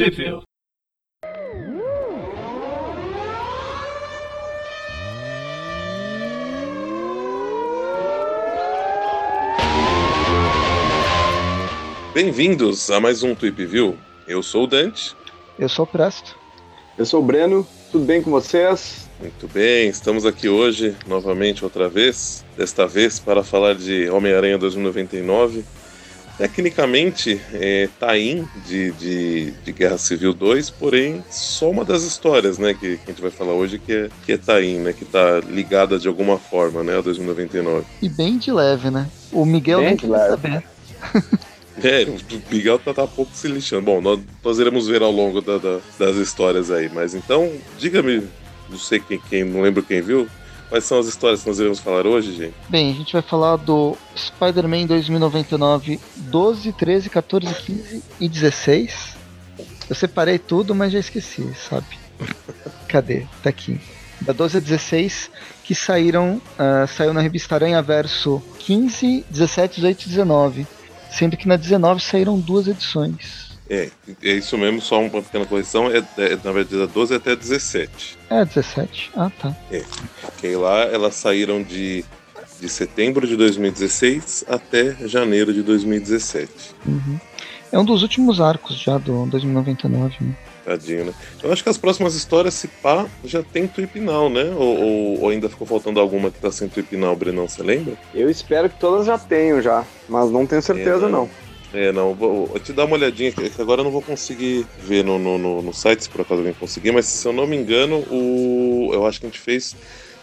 Tripville. Bem-vindos a mais um Tweep View. Eu sou o Dante. Eu sou o Presto. Eu sou o Breno. Tudo bem com vocês? Muito bem, estamos aqui hoje, novamente, outra vez. Desta vez para falar de Homem-Aranha 2099. Tecnicamente, é Tain de, de, de, Guerra Civil 2, porém, só uma das histórias né, que, que a gente vai falar hoje, que é, que é Tain, né, que está ligada de alguma forma né, a 2099. E bem de leve, né? O Miguel bem nem quer saber. É, o Miguel tá, tá pouco se lixando. Bom, nós, nós iremos ver ao longo da, da, das histórias aí. Mas então, diga-me, não sei quem, quem, não lembro quem viu, quais são as histórias que nós iremos falar hoje, gente? Bem, a gente vai falar do Spider-Man 2099 12, 13, 14, 15 e 16. Eu separei tudo, mas já esqueci, sabe? Cadê? Tá aqui. Da 12 a 16, que saíram, uh, saiu na revista Aranha Verso 15, 17, 18 e 19 sendo que na 19 saíram duas edições. É, é isso mesmo, só uma pequena correção, é, é na verdade da 12 até 17. É, 17. Ah, tá. É. Porque lá elas saíram de, de setembro de 2016 até janeiro de 2017. Uhum. É um dos últimos arcos já do 2099, né? Tadinho, né? Eu acho que as próximas histórias, se pá, já tem Twipinal, né? Ou, ou, ou, ainda ficou faltando alguma que tá sem Twipinal, Brenão, você lembra? Eu espero que todas já tenham já, mas não tenho certeza é, não. não. É, não, vou, vou, te dar uma olhadinha, que agora eu não vou conseguir ver no, no, no, no site, se por acaso alguém conseguir, mas se eu não me engano, o, eu acho que a gente fez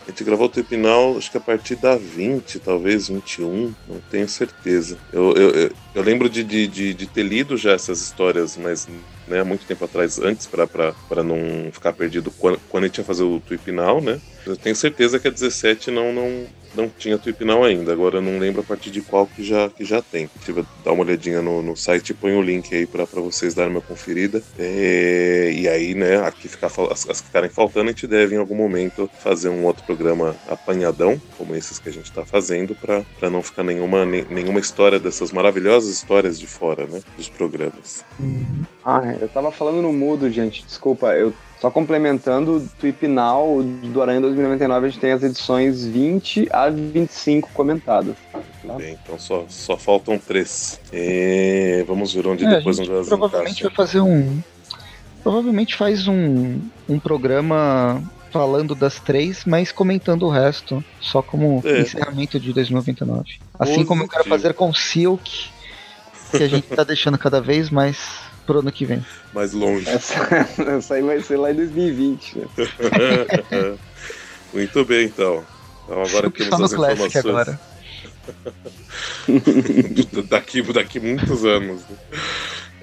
a gente gravou o Tripinal, acho que a partir da 20, talvez 21, não tenho certeza. Eu, eu, eu, lembro de, de, de, ter lido já essas histórias, mas né, muito tempo atrás, antes, para não ficar perdido quando, quando a gente ia fazer o Tripinal, né? Eu tenho certeza que a 17 não, não, não tinha Tweepinal ainda, agora eu não lembro a partir de qual que já, que já tem. Se tiver dar uma olhadinha no, no site, põe o link aí para vocês darem uma conferida. É, e aí, né, aqui ficar, as, as que ficarem faltando, a gente deve em algum momento fazer um outro programa apanhadão, como esses que a gente está fazendo, para não ficar nenhuma, nenhuma história dessas maravilhosas histórias de fora, né, dos programas. Ah, eu tava falando no mudo, gente, desculpa, eu só complementando, do Ipinal do Aranha 2099, a gente tem as edições 20 a 25 comentadas. Tá? Bem, então só, só faltam três. E vamos ver onde é, depois a gente provavelmente vai fazer um. Provavelmente faz um, um programa falando das três, mas comentando o resto, só como é. encerramento de 2099. Assim Positivo. como eu quero fazer com Silk, que a gente tá deixando cada vez mais pro ano que vem. Mais longe. Essa, essa aí vai ser lá em 2020, né? Muito bem, então. Então agora que temos as informações. Agora. daqui, daqui muitos anos. Né?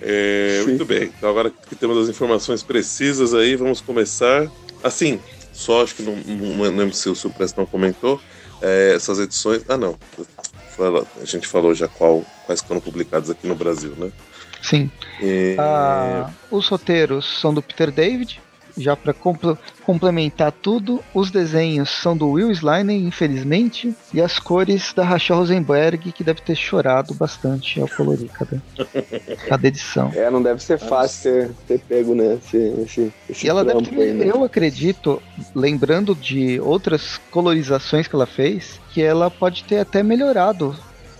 É, muito bem. Então agora que temos as informações precisas aí, vamos começar. Assim, só acho que não, não lembro se o Supresso não comentou. É, essas edições. Ah, não. A gente falou já qual, quais foram publicados aqui no Brasil, né? Sim. E... Ah, os roteiros são do Peter David, já para compl complementar tudo, os desenhos são do Will Sliner, infelizmente, e as cores da Rachel Rosenberg, que deve ter chorado bastante ao colorir cada, cada edição. É, não deve ser fácil ter, ter pego, né? Esse, esse, esse e ela deve ter, aí, né? eu acredito, lembrando de outras colorizações que ela fez, que ela pode ter até melhorado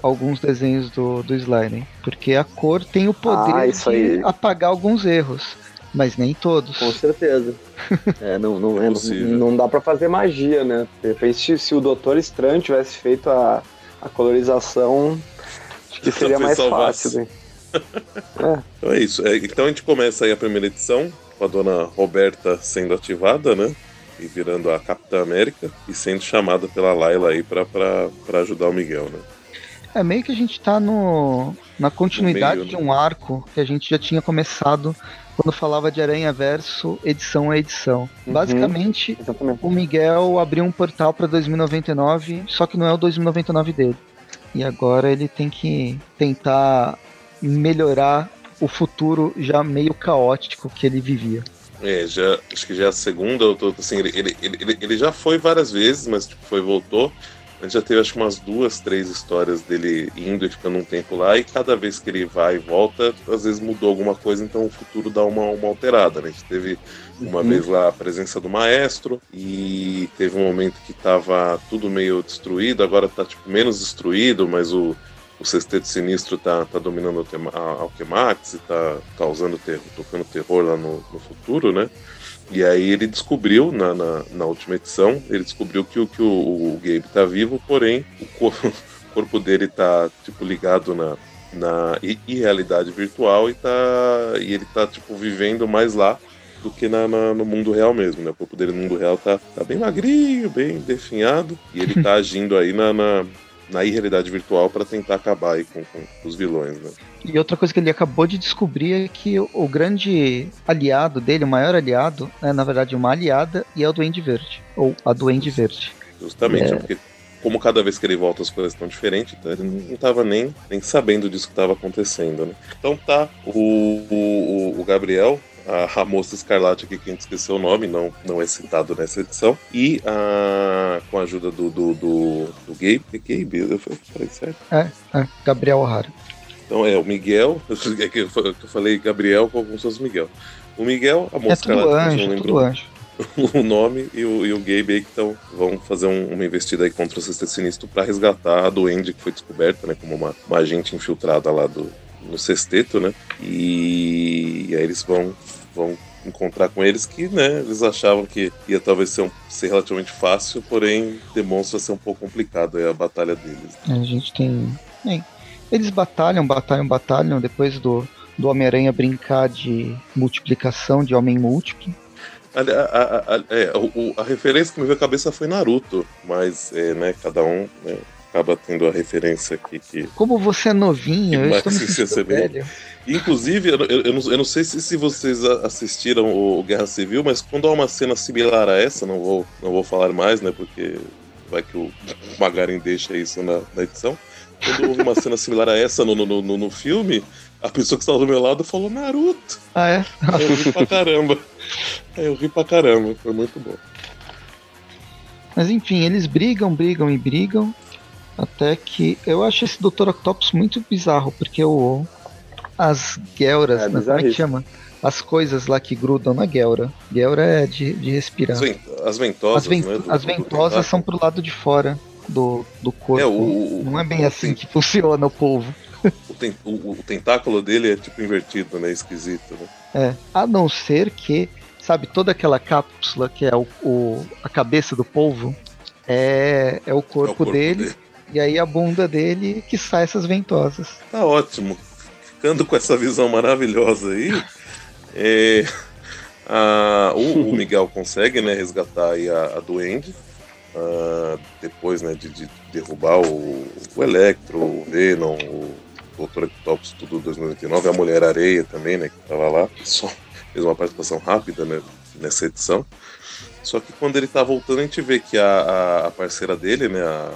alguns desenhos do, do Slime, porque a cor tem o poder ah, de aí. apagar alguns erros, mas nem todos. Com certeza. é, não, não, é, não, não dá para fazer magia, né? De repente, se, se o Doutor Estranho tivesse feito a, a colorização, acho que seria mais fácil. Né? é. Então é isso. É, então a gente começa aí a primeira edição com a dona Roberta sendo ativada, né? E virando a Capitã América e sendo chamada pela Layla aí para ajudar o Miguel, né? É meio que a gente tá no, na continuidade meio, de né? um arco que a gente já tinha começado quando falava de Aranha Verso edição a edição. Uhum, Basicamente, exatamente. o Miguel abriu um portal para 2099, só que não é o 2099 dele. E agora ele tem que tentar melhorar o futuro já meio caótico que ele vivia. É, já, acho que já é a segunda, assim, ele, ele, ele, ele já foi várias vezes, mas tipo, foi voltou A gente já teve acho que umas duas, três histórias dele indo e ficando um tempo lá, e cada vez que ele vai e volta, às vezes mudou alguma coisa, então o futuro dá uma, uma alterada, né? A gente teve uma uhum. vez lá a presença do maestro, e teve um momento que tava tudo meio destruído, agora tá tipo menos destruído, mas o, o Sexteto Sinistro tá, tá dominando a Alquemax e tá causando terror, tocando terror lá no, no futuro, né? E aí ele descobriu, na, na, na, última edição, ele descobriu que, que o, o Gabe tá vivo, porém o corpo, o corpo dele tá, tipo, ligado na, na irrealidade virtual e, tá, e ele tá, tipo, vivendo mais lá do que na, na, no mundo real mesmo, né? O corpo dele no mundo real tá, tá bem magrinho, bem definhado, e ele tá agindo aí na, na, na irrealidade virtual para tentar acabar aí com, com, os vilões, né? E outra coisa que ele acabou de descobrir é que o grande aliado dele, o maior aliado, é na verdade uma aliada e é o Duende Verde, ou a Duende Verde. Justamente, é... porque como cada vez que ele volta as coisas estão diferentes, então ele não estava nem, nem sabendo disso que estava acontecendo, né? Então tá, o, o, o Gabriel a, a, moça escarlate aqui, que a gente esqueceu o nome, não, não é citado nessa edição. E a, com a ajuda do, do, do, do Gabe, é Gabe, eu falei certo? É, é Gabriel O'Hara. Então é o Miguel, é que eu falei Gabriel como se fosse Miguel. O Miguel, a moça é escarlate, anjo, não lembrou o nome, e o, e o Gabe aí que tão, vão fazer um, uma investida aí contra o Sexteto Sinistro para resgatar a Duende que foi descoberta, né, como uma, uma agente infiltrada lá do, no sexteto, né? E, e aí eles vão, vão encontrar com eles que, né, eles achavam que ia talvez ser, um, ser relativamente fácil, porém demonstra ser um pouco complicado aí a batalha deles. A gente tem. Bem, eles batalham, batalham, batalham, depois do, do Homem-Aranha brincar de multiplicação de homem múltiplo. A, a, a, é, a, referência que me veio à cabeça foi Naruto, mas é, né, cada um né, acaba tendo a referência aqui que. Como você é novinho, eu estou velho. Inclusive, eu, eu, eu, não, eu, não, sei se, se vocês assistiram o Guerra Civil, mas quando há uma cena similar a essa, não vou, não vou falar mais, né? Porque vai que o Magarin deixa isso na, na edição. Quando houve uma cena similar a essa no, no, no, no filme, a pessoa que estava do meu lado falou Naruto. Ah, é? Eu ri pra caramba. Eu ri pra caramba, foi muito bom. Mas enfim, eles brigam, brigam e brigam. Até que eu acho esse Dr. Octopus muito bizarro, porque o, as Gelras, é, né, como é que chama? As coisas lá que grudam na Gelra. Gelra é de, de respirar. As, ventosas, as, vent né, do, as ventosas são pro lado de fora do, do corpo. É, o, Não é bem assim que funciona o polvo. O, ten, o, o, tentáculo dele é tipo invertido, né? Esquisito, né? É. A não ser que, sabe, toda aquela cápsula que é o, o a cabeça do polvo é, é o corpo, é o corpo dele. dele e aí a bunda dele que sai essas ventosas. Tá ótimo. Ficando com essa visão maravilhosa aí, é, a, o, o, Miguel consegue né, resgatar aí a, a Duende. Uh, depois né, de, de derrubar o, o, Electro, o Venom, o Dr. Octopus, tudo 2099, a Mulher Areia também, né, que tava lá. Só fez uma participação rápida né, nessa edição. Só que quando ele tá voltando, a gente vê que a, a parceira dele, né, a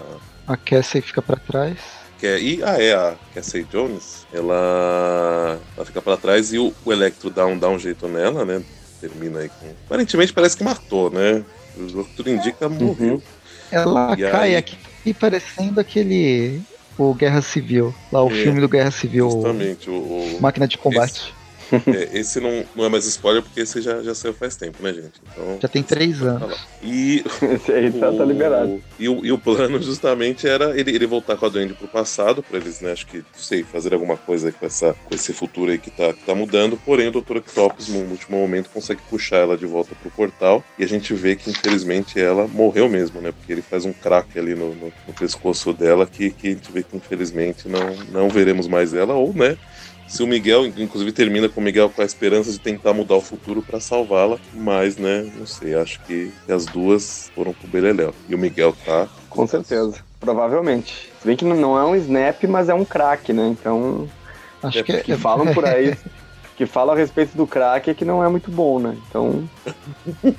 a Cassie fica para trás. Que é, e ah, é a Cassie Jones, ela, ela fica para trás e o, o Electro dá um, dá um jeito nela, né? Termina aí com. Aparentemente parece que matou, né? O que tudo indica, uhum. morreu. Ela e cai aí... aqui parecendo aquele. O Guerra Civil, lá o é, filme do Guerra Civil. Justamente, o, o... Máquina de Combate. Esse é, esse não, não é mais spoiler porque esse já, já saiu faz tempo, né, gente? Então, já tem três anos. E. esse aí tá, tá liberado. E o, e o plano justamente era ele, ele voltar com a Duende pro passado, pra eles, né, acho que, não sei, fazer alguma coisa com, essa, com esse futuro aí que tá, que tá mudando. Porém, o Dr. Octopus, no último momento, consegue puxar ela de volta pro portal. E a gente vê que, infelizmente, ela morreu mesmo, né? Porque ele faz um crack ali no, no, no pescoço dela que, que a gente vê que, infelizmente, não, não veremos mais ela, ou, né? Se o Miguel, inclusive termina com o Miguel com a esperança de tentar mudar o futuro para salvá-la, mas, né, não sei, acho que as duas foram pro Beleléu. E o Miguel tá. Com certeza, provavelmente. Se bem que não é um snap, mas é um crack, né? Então. Acho é, que, que falam por aí. que falam a respeito do crack é que não é muito bom, né? Então.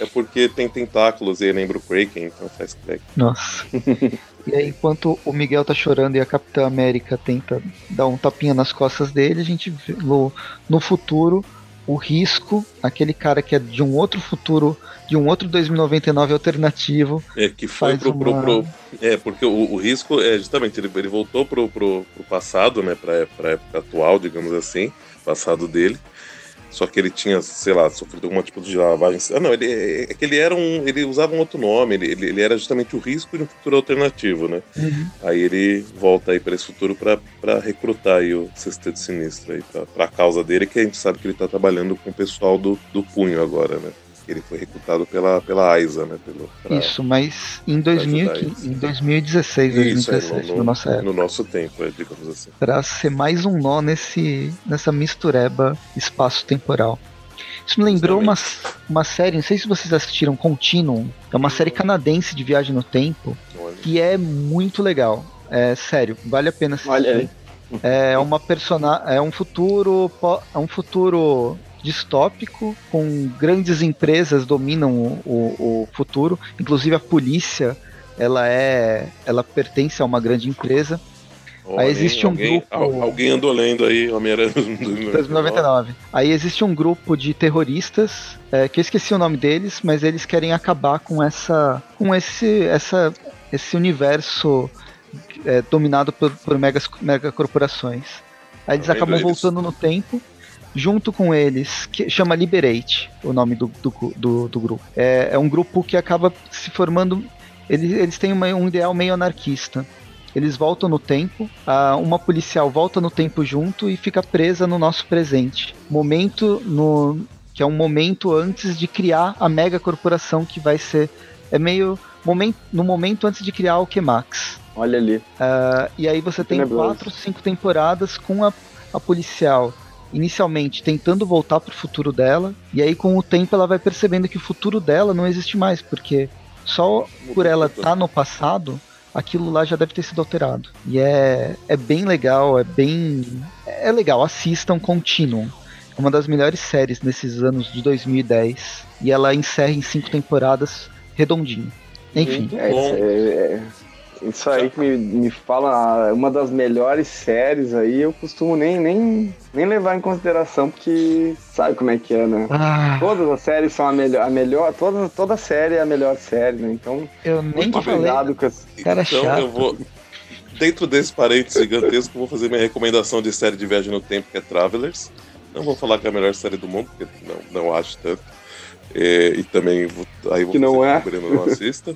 é porque tem tentáculos e lembra o Kraken, então faz crack. Nossa. E aí, enquanto o Miguel tá chorando e a Capitã América tenta dar um tapinha nas costas dele, a gente vê no, no futuro o Risco, aquele cara que é de um outro futuro, de um outro 2099 alternativo. É, que foi pro, uma... pro, pro, É, porque o, o, Risco, é justamente, ele, ele voltou pro, pro, pro passado, né, pra, pra época atual, digamos assim, passado dele. Só que ele tinha, sei lá, sofrido algum tipo de lavagem. Ah, não, ele, é que ele era um. Ele usava um outro nome, ele, ele, ele era justamente o risco de um futuro alternativo, né? Uhum. Aí ele volta aí para esse futuro para recrutar aí o Sexteto Sinistro aí, pra, pra causa dele, que a gente sabe que ele tá trabalhando com o pessoal do, do punho agora, né? Ele foi recrutado pela, pela AISA, né? Pelo, pra, isso, mas em, 2015, em 2016, 2016 Isso, é, no, no, nossa época. No nosso tempo, é, digamos assim. Pra ser mais um nó nesse, nessa mistureba espaço-temporal. Isso me lembrou uma, uma série, não sei se vocês assistiram, Continuum. É uma série canadense de viagem no tempo, Olha. que é muito legal. É sério, vale a pena assistir. Olha aí. É uma personagem, é um futuro, é um futuro distópico, com grandes empresas dominam o, o, o futuro, inclusive a polícia, ela é, ela pertence a uma grande empresa. Aí existe um alguém, grupo. Alguém andou lendo aí Homem-Aranha 2099. Aí existe um grupo de terroristas, é, que eu esqueci o nome deles, mas eles querem acabar com essa. com esse, essa, esse universo é, dominado por, por megas, megacorporações. Aí eles acabam voltando no tempo junto com eles, que chama Liberate, o nome do, do, do, do grupo. É, é, um grupo que acaba se formando. Eles, eles têm uma, um ideal meio anarquista. Eles voltam no tempo, a, uma policial volta no tempo junto e fica presa no nosso presente. Momento no que é um momento antes de criar a mega corporação que vai ser é meio momento, no momento antes de criar o Kemax. Olha ali. Uh, e aí você tem quatro, cinco temporadas com a, a policial inicialmente tentando voltar pro futuro dela, e aí com o tempo ela vai percebendo que o futuro dela não existe mais, porque só por ela estar tá no passado, aquilo lá já deve ter sido alterado. E é, é bem legal, é bem. É legal, assistam Continuum. É uma das melhores séries nesses anos de 2010. E ela encerra em cinco temporadas redondinho. Enfim. É, é, isso aí que me, me fala, uma das melhores séries aí, eu costumo nem, nem, nem levar em consideração, porque sabe como é que é, né? Ah. Todas as séries são a melhor, a melhor toda, toda série é a melhor série, né? Então, eu nem muito cuidado com as... Cara então, chato. eu vou, dentro desse parênteses gigantesco, eu vou fazer minha recomendação de série de viagem no tempo, que é Travelers. Não vou falar que é a melhor série do mundo, porque não, não acho tanto. É, e também vou, aí vou que não é. que o Breno não assista.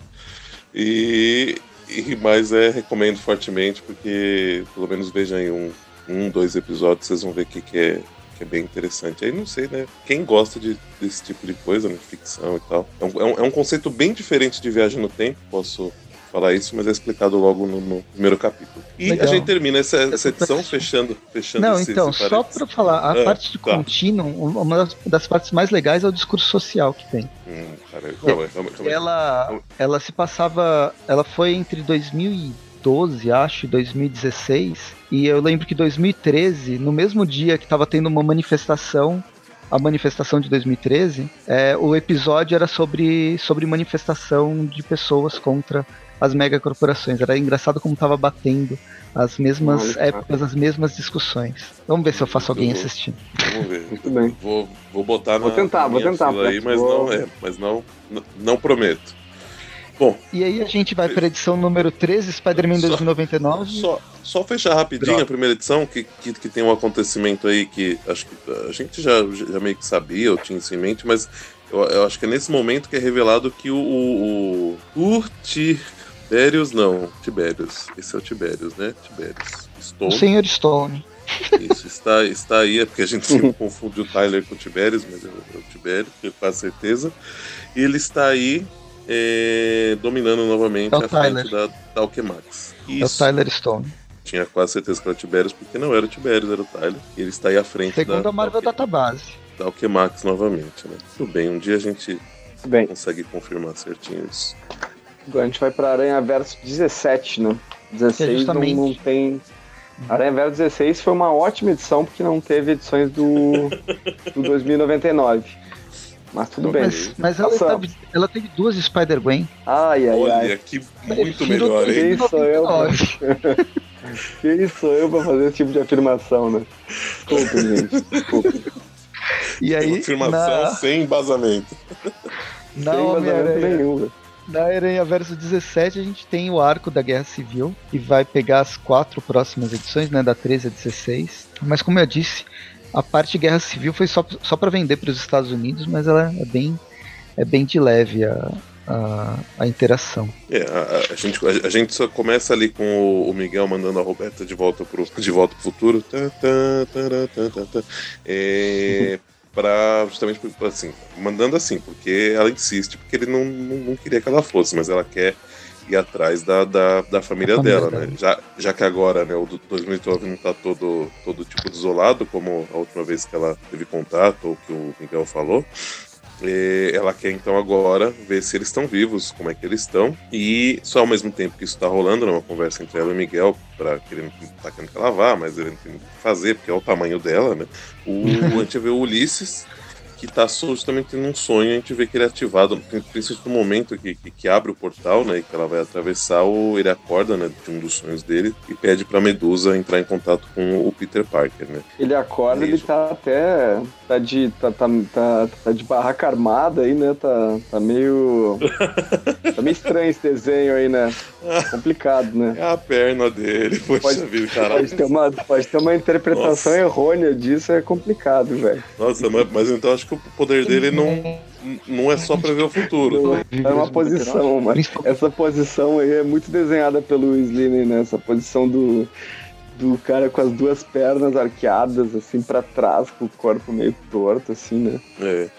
E e, mas é, recomendo fortemente, porque pelo menos vejam aí um, um dois episódios, vocês vão ver que, que, é, que é bem interessante. Aí não sei, né? Quem gosta de, desse tipo de coisa, né? Ficção e tal. É um, é um, é um conceito bem diferente de viagem no tempo, posso falar isso, mas é explicado logo no, no primeiro capítulo. E Legal. a gente termina essa, essa edição fechando, fechando Não, então, só para falar, a ah, parte de tá. contínuo, uma das, das, partes mais legais é o discurso social que tem. Hum, cara, calma, calma, calma, ela, ela se passava, ela foi entre 2012, acho, 2016, e eu lembro que 2013, no mesmo dia que estava tendo uma manifestação a manifestação de 2013, é, o episódio era sobre, sobre manifestação de pessoas contra as megacorporações. Era engraçado como tava batendo as mesmas épocas, as mesmas discussões. Vamos ver se eu faço alguém assistindo. Vamos ver. Muito bem. Vou, vou botar vou na, tentar, vou tentar, aí, mas vou... não é, mas não, não, não prometo. Bom. E aí a gente vai para a edição número 13, Spider-Man 2099. Só, só fechar rapidinho Droga. a primeira edição, que, que, que, tem um acontecimento aí que acho que a gente já, já meio que sabia, ou tinha isso em mente, mas eu, eu acho que é nesse momento que é revelado que o, o, o Tiberius não, Tiberius. Esse é o Tiberius, né? Tiberius. Stone. O Senhor Stone. Isso, está, está aí, é porque a gente sempre confunde o Tyler com o Tiberius, mas é o, é o Tiberius, quase certeza. E ele está aí é, dominando novamente é a frente da, da Alchemax. Isso. É o Tyler Stone. Tinha quase certeza que era o Tiberius, porque não era o Tiberius, era o Tyler. E ele está aí à frente Segundo da, a Marvel da Database. Da Alchemax novamente, né? Tudo bem, um dia a gente bem. consegue confirmar certinho isso. Agora a gente vai para Aranha Verso 17, né? 16 não, não tem. Aranha Verso 16 foi uma ótima edição porque não teve edições do, do 2099. Mas tudo bem. Mas, mas ela, teve, ela, teve, duas Spider-Gwen. Ai, ai, Olha, ai. que muito melhor, hein? Quem sou eu? Pra... Quem sou eu pra fazer esse tipo de afirmação, né? Desculpa, gente. Desculpa. E aí, Afirmação na... sem embasamento. Na sem embasamento nenhum, Na Aranha Verso 17 a gente tem o arco da Guerra Civil, que vai pegar as quatro próximas edições, né, da 13 a 16. Mas como eu disse, a parte Guerra Civil foi só, só para vender para os Estados Unidos, mas ela é bem, é bem de leve a, a, a interação. É, a, a, gente, a, gente só começa ali com o, o, Miguel mandando a Roberta de volta pro, de volta pro futuro. Tá, tá, tá, é, para justamente assim, mandando assim, porque ela insiste, porque ele não, não, não, queria que ela fosse, mas ela quer ir atrás da, da, da família, dela, né? Já, já que agora, né, o 2019 não tá todo, todo tipo desolado, como a última vez que ela teve contato, ou que o Miguel falou. É, ela quer então agora ver se eles estão vivos, como é que eles estão. E só ao mesmo tempo que isso está rolando, numa conversa entre ela e Miguel, para que ele não tá querendo que ela vá, mas ele não tem o que fazer, porque é o tamanho dela, né? O, a gente vê o Ulisses que tá justamente num sonho, a gente vê que ele é ativado, principalmente no momento que, que, que, abre o portal, né, e que ela vai atravessar, o, ele acorda, né, de um dos sonhos dele e pede pra Medusa entrar em contato com o Peter Parker, né. Ele acorda, ele tá até, tá de, tá, tá, tá, tá, de barraca armada aí, né, tá, tá meio, tá meio estranho esse desenho aí, né, complicado, né. É a perna dele, poxa pode, vida, caralho. Pode ter uma, pode ter uma interpretação Nossa. errônea disso, é complicado, velho. Nossa, mas, mas então acho que o poder dele não, não é só prever o futuro. É uma posição, mas essa posição aí é muito desenhada pelo Slim, né? Essa posição do, do cara com as duas pernas arqueadas, assim, para trás, com o corpo meio torto, assim, né? É.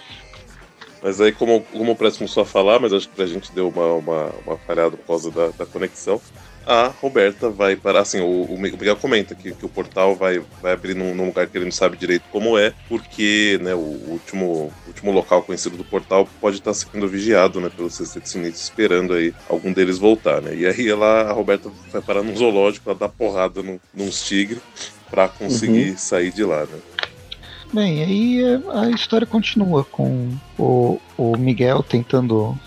Mas aí, como, como o começou a falar, mas acho que a gente deu uma, uma, uma falhada por causa da, da conexão a Roberta vai para. Assim, o, o Miguel comenta que, que o portal vai, vai abrir num, num, lugar que ele não sabe direito como é, porque né, o último, último local conhecido do portal pode estar sendo vigiado né, pelos Sextinites, esperando aí algum deles voltar. Né? E aí ela, a Roberta vai parar num zoológico, ela dá porrada num, nos tigres para conseguir uhum. sair de lá. Né? Bem, aí a história continua com o, o Miguel tentando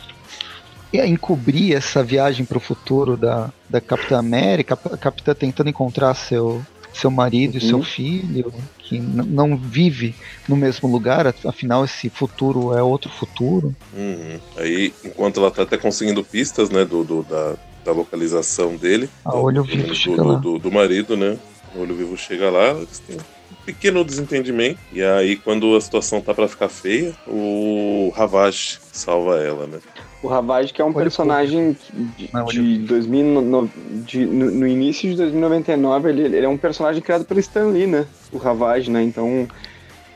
encobrir essa viagem para o futuro da, da Capitã América, a Capitã tentando encontrar seu, seu marido uhum. e seu filho, que não vive no mesmo lugar, afinal esse futuro é outro futuro. Uhum. Aí, enquanto ela está até conseguindo pistas, né, do, do da, da localização dele, a do, olho vivo do, chega do, lá. Do, do, marido, né, o olho vivo chega lá, eles têm um pequeno desentendimento, e aí quando a situação tá para ficar feia, o Ravage salva ela, né. O Ravage, que é um olho personagem de, Não, de 2000, no, de, no, no, início de 2099, ele, ele é um personagem criado pelo Stan Lee, né? O Ravage, né? Então,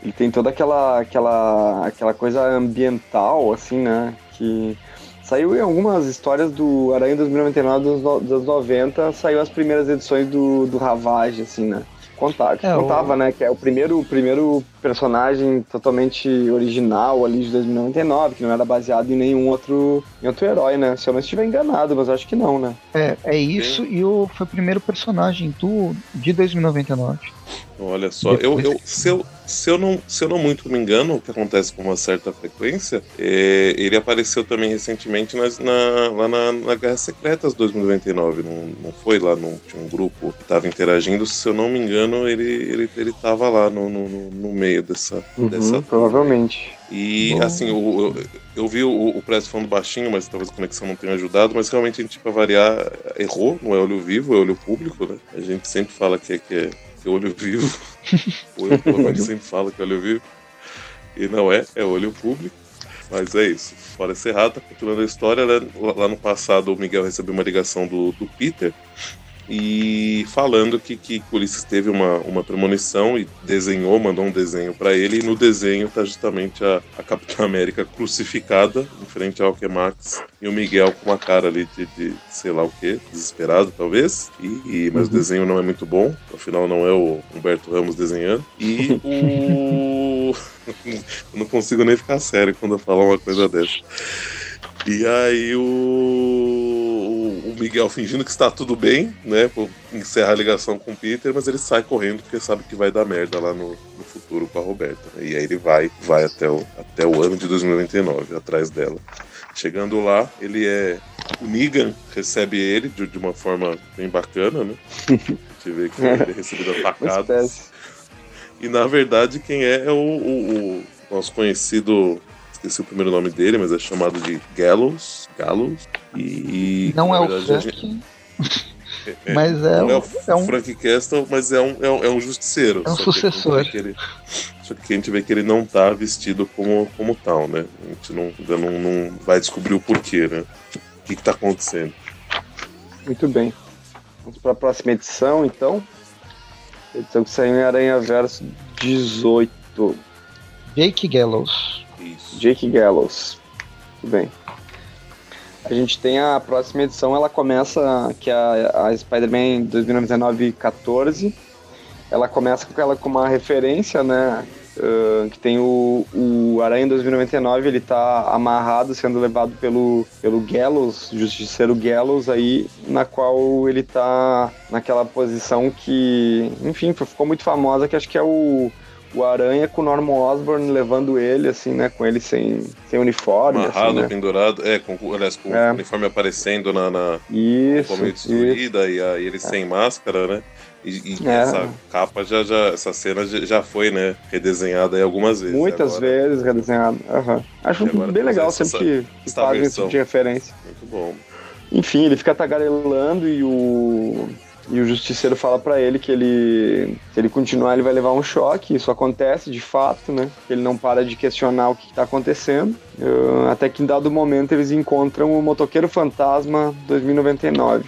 ele tem toda aquela, aquela, aquela coisa ambiental, assim, né? Que saiu em algumas histórias do Aranha 2099 dos, dos 90, saiu as primeiras edições do, do Ravage, assim, né? Contava, é, contava, o... né? Que é o primeiro, o primeiro personagem totalmente original ali de 2099, que não era baseado em nenhum outro, em outro herói, né? Se eu não estiver enganado, mas acho que não, né? É, é isso, Sim. e o, foi o primeiro personagem do, de 2099. Olha só, eu, eu, se, eu, se, eu não, se eu não muito me engano, o que acontece com uma certa frequência, é, ele apareceu também recentemente nas, na, lá na, na Guerra Secretas 2099, não, não foi lá, no, tinha um grupo que estava interagindo, se eu não me engano, ele, ele, ele tava lá no, no, no meio dessa... Uhum, dessa provavelmente. E Bom. assim, eu, eu, eu vi o, o Press falando baixinho, mas talvez a conexão não tenha ajudado, mas realmente a gente, para variar, errou, não é olho vivo, é olho público, né? A gente sempre fala que é, que é que é olho vivo. O olho sempre fala que é olho vivo. E não é, é olho público. Mas é isso. Fora tá continuando a história. Né? Lá no passado, o Miguel recebeu uma ligação do, do Peter e falando que, que Ulisses teve uma, uma premonição e desenhou, mandou um desenho para ele, e no desenho tá justamente a, a Capitã América crucificada em frente ao Alquemax e o Miguel com uma cara ali de, de sei lá o que, desesperado talvez, e, e mas uhum. o desenho não é muito bom, afinal não é o Humberto Ramos desenhando, e o... eu não consigo nem ficar sério quando eu falo uma coisa dessa. E aí o, o Miguel fingindo que está tudo bem, né? Por encerrar a ligação com o Peter, mas ele sai correndo porque sabe que vai dar merda lá no, no futuro com a Roberta. Né? E aí ele vai, vai até o, até o ano de 2099, atrás dela. Chegando lá, ele é. O Negan recebe ele de, de uma forma bem bacana, né? A gente vê que ele é recebido atacado. E na verdade, quem é é o, o, o nosso conhecido esqueci o primeiro nome dele, mas é chamado de Gallows. Gallows. E. Não é o Frank. Gente... É, mas é, não um, é, o é um Frank Castle, mas é um, é um, é um justiceiro. É um sucessor. Que ele, só que a gente vê que ele não tá vestido como, como tal, né? A gente não, ainda não, não vai descobrir o porquê, né? O que, que tá acontecendo. Muito bem. Vamos para a próxima edição, então. Edição que saiu em Aranha Verso 18. Jake Gallows. Isso. Jake Gallows. Muito bem. A gente tem a próxima edição, ela começa, que é a, a Spider-Man 2019-14. Ela começa com ela com uma referência, né? Uh, que tem o, o Aranha 2099, ele tá amarrado, sendo levado pelo, pelo Gallows, Justiceiro Gallows aí, na qual ele tá naquela posição que, enfim, ficou muito famosa, que acho que é o o Aranha com o Norman Osborn levando ele, assim, né? Com ele sem, sem uniforme. Assim, Amarrado, assim, né? pendurado, é, com, aliás, com é. o uniforme aparecendo na. na isso. meio destruída e ele é. sem máscara, né? E, e é. essa capa já, já, essa cena já foi, né, redesenhada aí algumas vezes. Muitas agora... vezes redesenhada. Uhum. Acho bem legal sempre que, que fazem esse tipo de referência. Muito bom. Enfim, ele fica tagarelando e o e o justiceiro fala para ele que ele, se ele continuar, ele vai levar um choque. Isso acontece de fato, né? Ele não para de questionar o que está acontecendo. Uh, até que em dado momento eles encontram o Motoqueiro Fantasma 2099.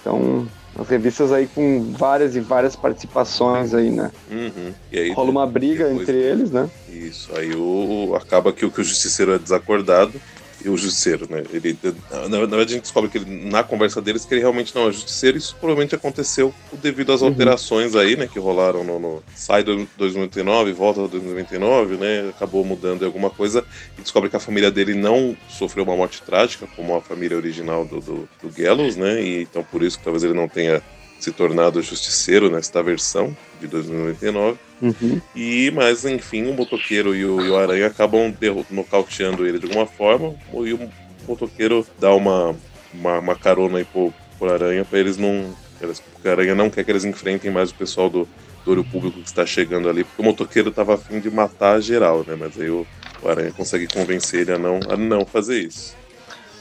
Então, as revistas aí com várias e várias participações aí, né? Uhum. Aí, Rola uma briga entre eles, né? Isso, aí o, acaba que o, que o justiceiro é desacordado e o justiceiro, né? Ele, na, verdade, a gente descobre que ele, na conversa deles que ele realmente não é justiceiro. Isso provavelmente aconteceu devido às uhum. alterações aí, né? Que rolaram no, no sai do 2099, volta 2099, né? Acabou mudando alguma coisa e descobre que a família dele não sofreu uma morte trágica, como a família original do, do, do Gallows, né? E então por isso que talvez ele não tenha se tornado justiceiro nesta versão de 2099. Uhum. E, mas enfim, o motoqueiro e o, e o Aranha acabam nocauteando ele de alguma forma, e o motoqueiro dá uma, uma, uma carona aí pro, pro Aranha para eles não. Porque a Aranha não quer que eles enfrentem mais o pessoal do, do olho público que está chegando ali, porque o motoqueiro estava afim de matar geral, né? Mas aí o, o Aranha consegue convencer ele a não, a não fazer isso.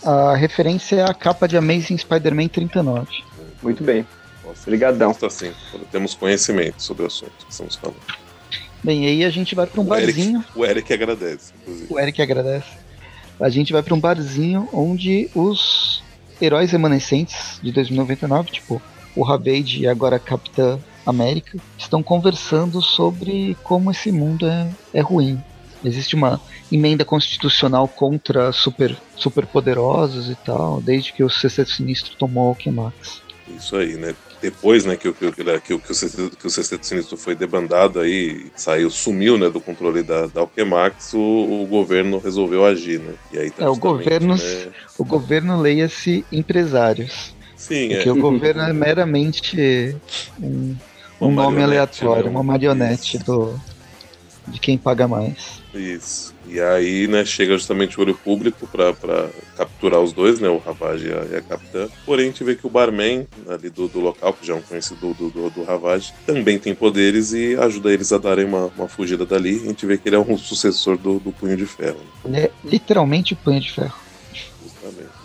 A referência é a capa de Amazing Spider-Man 39. Muito bem. Obrigadão. Está assim, temos conhecimento sobre o assunto que estamos falando. Bem, aí a gente vai para um o barzinho. Eric, o Eric agradece, inclusive. O Eric agradece. A gente vai para um barzinho onde os heróis remanescentes de 2099, tipo o Ravage e agora a Capitã América, estão conversando sobre como esse mundo é, é ruim. Existe uma emenda constitucional contra super, super poderosos e tal, desde que o Sexteto Sinistro tomou o Alquemax. Isso aí, né? Depois, né, que, que, que, que, o, que o Sexteto, que o Sexteto Sinistro foi debandado aí, saiu, sumiu, né, do controle da, da Alquemax, o, o governo resolveu agir, né? E aí, tá é, o governo, né... o governo leia-se empresários. Sim, porque é. o governo é meramente um, um nome aleatório, né? uma marionete do, de quem paga mais. Isso. E aí, né, chega justamente o olho público para capturar os dois, né, o Ravage e a, Capitã. Porém, a gente vê que o barman ali do, do local, que já é um conhecido do, do, do Ravage, também tem poderes e ajuda eles a darem uma, uma fugida dali. A gente vê que ele é um sucessor do, do Punho de Ferro. Ele é literalmente o Punho de Ferro.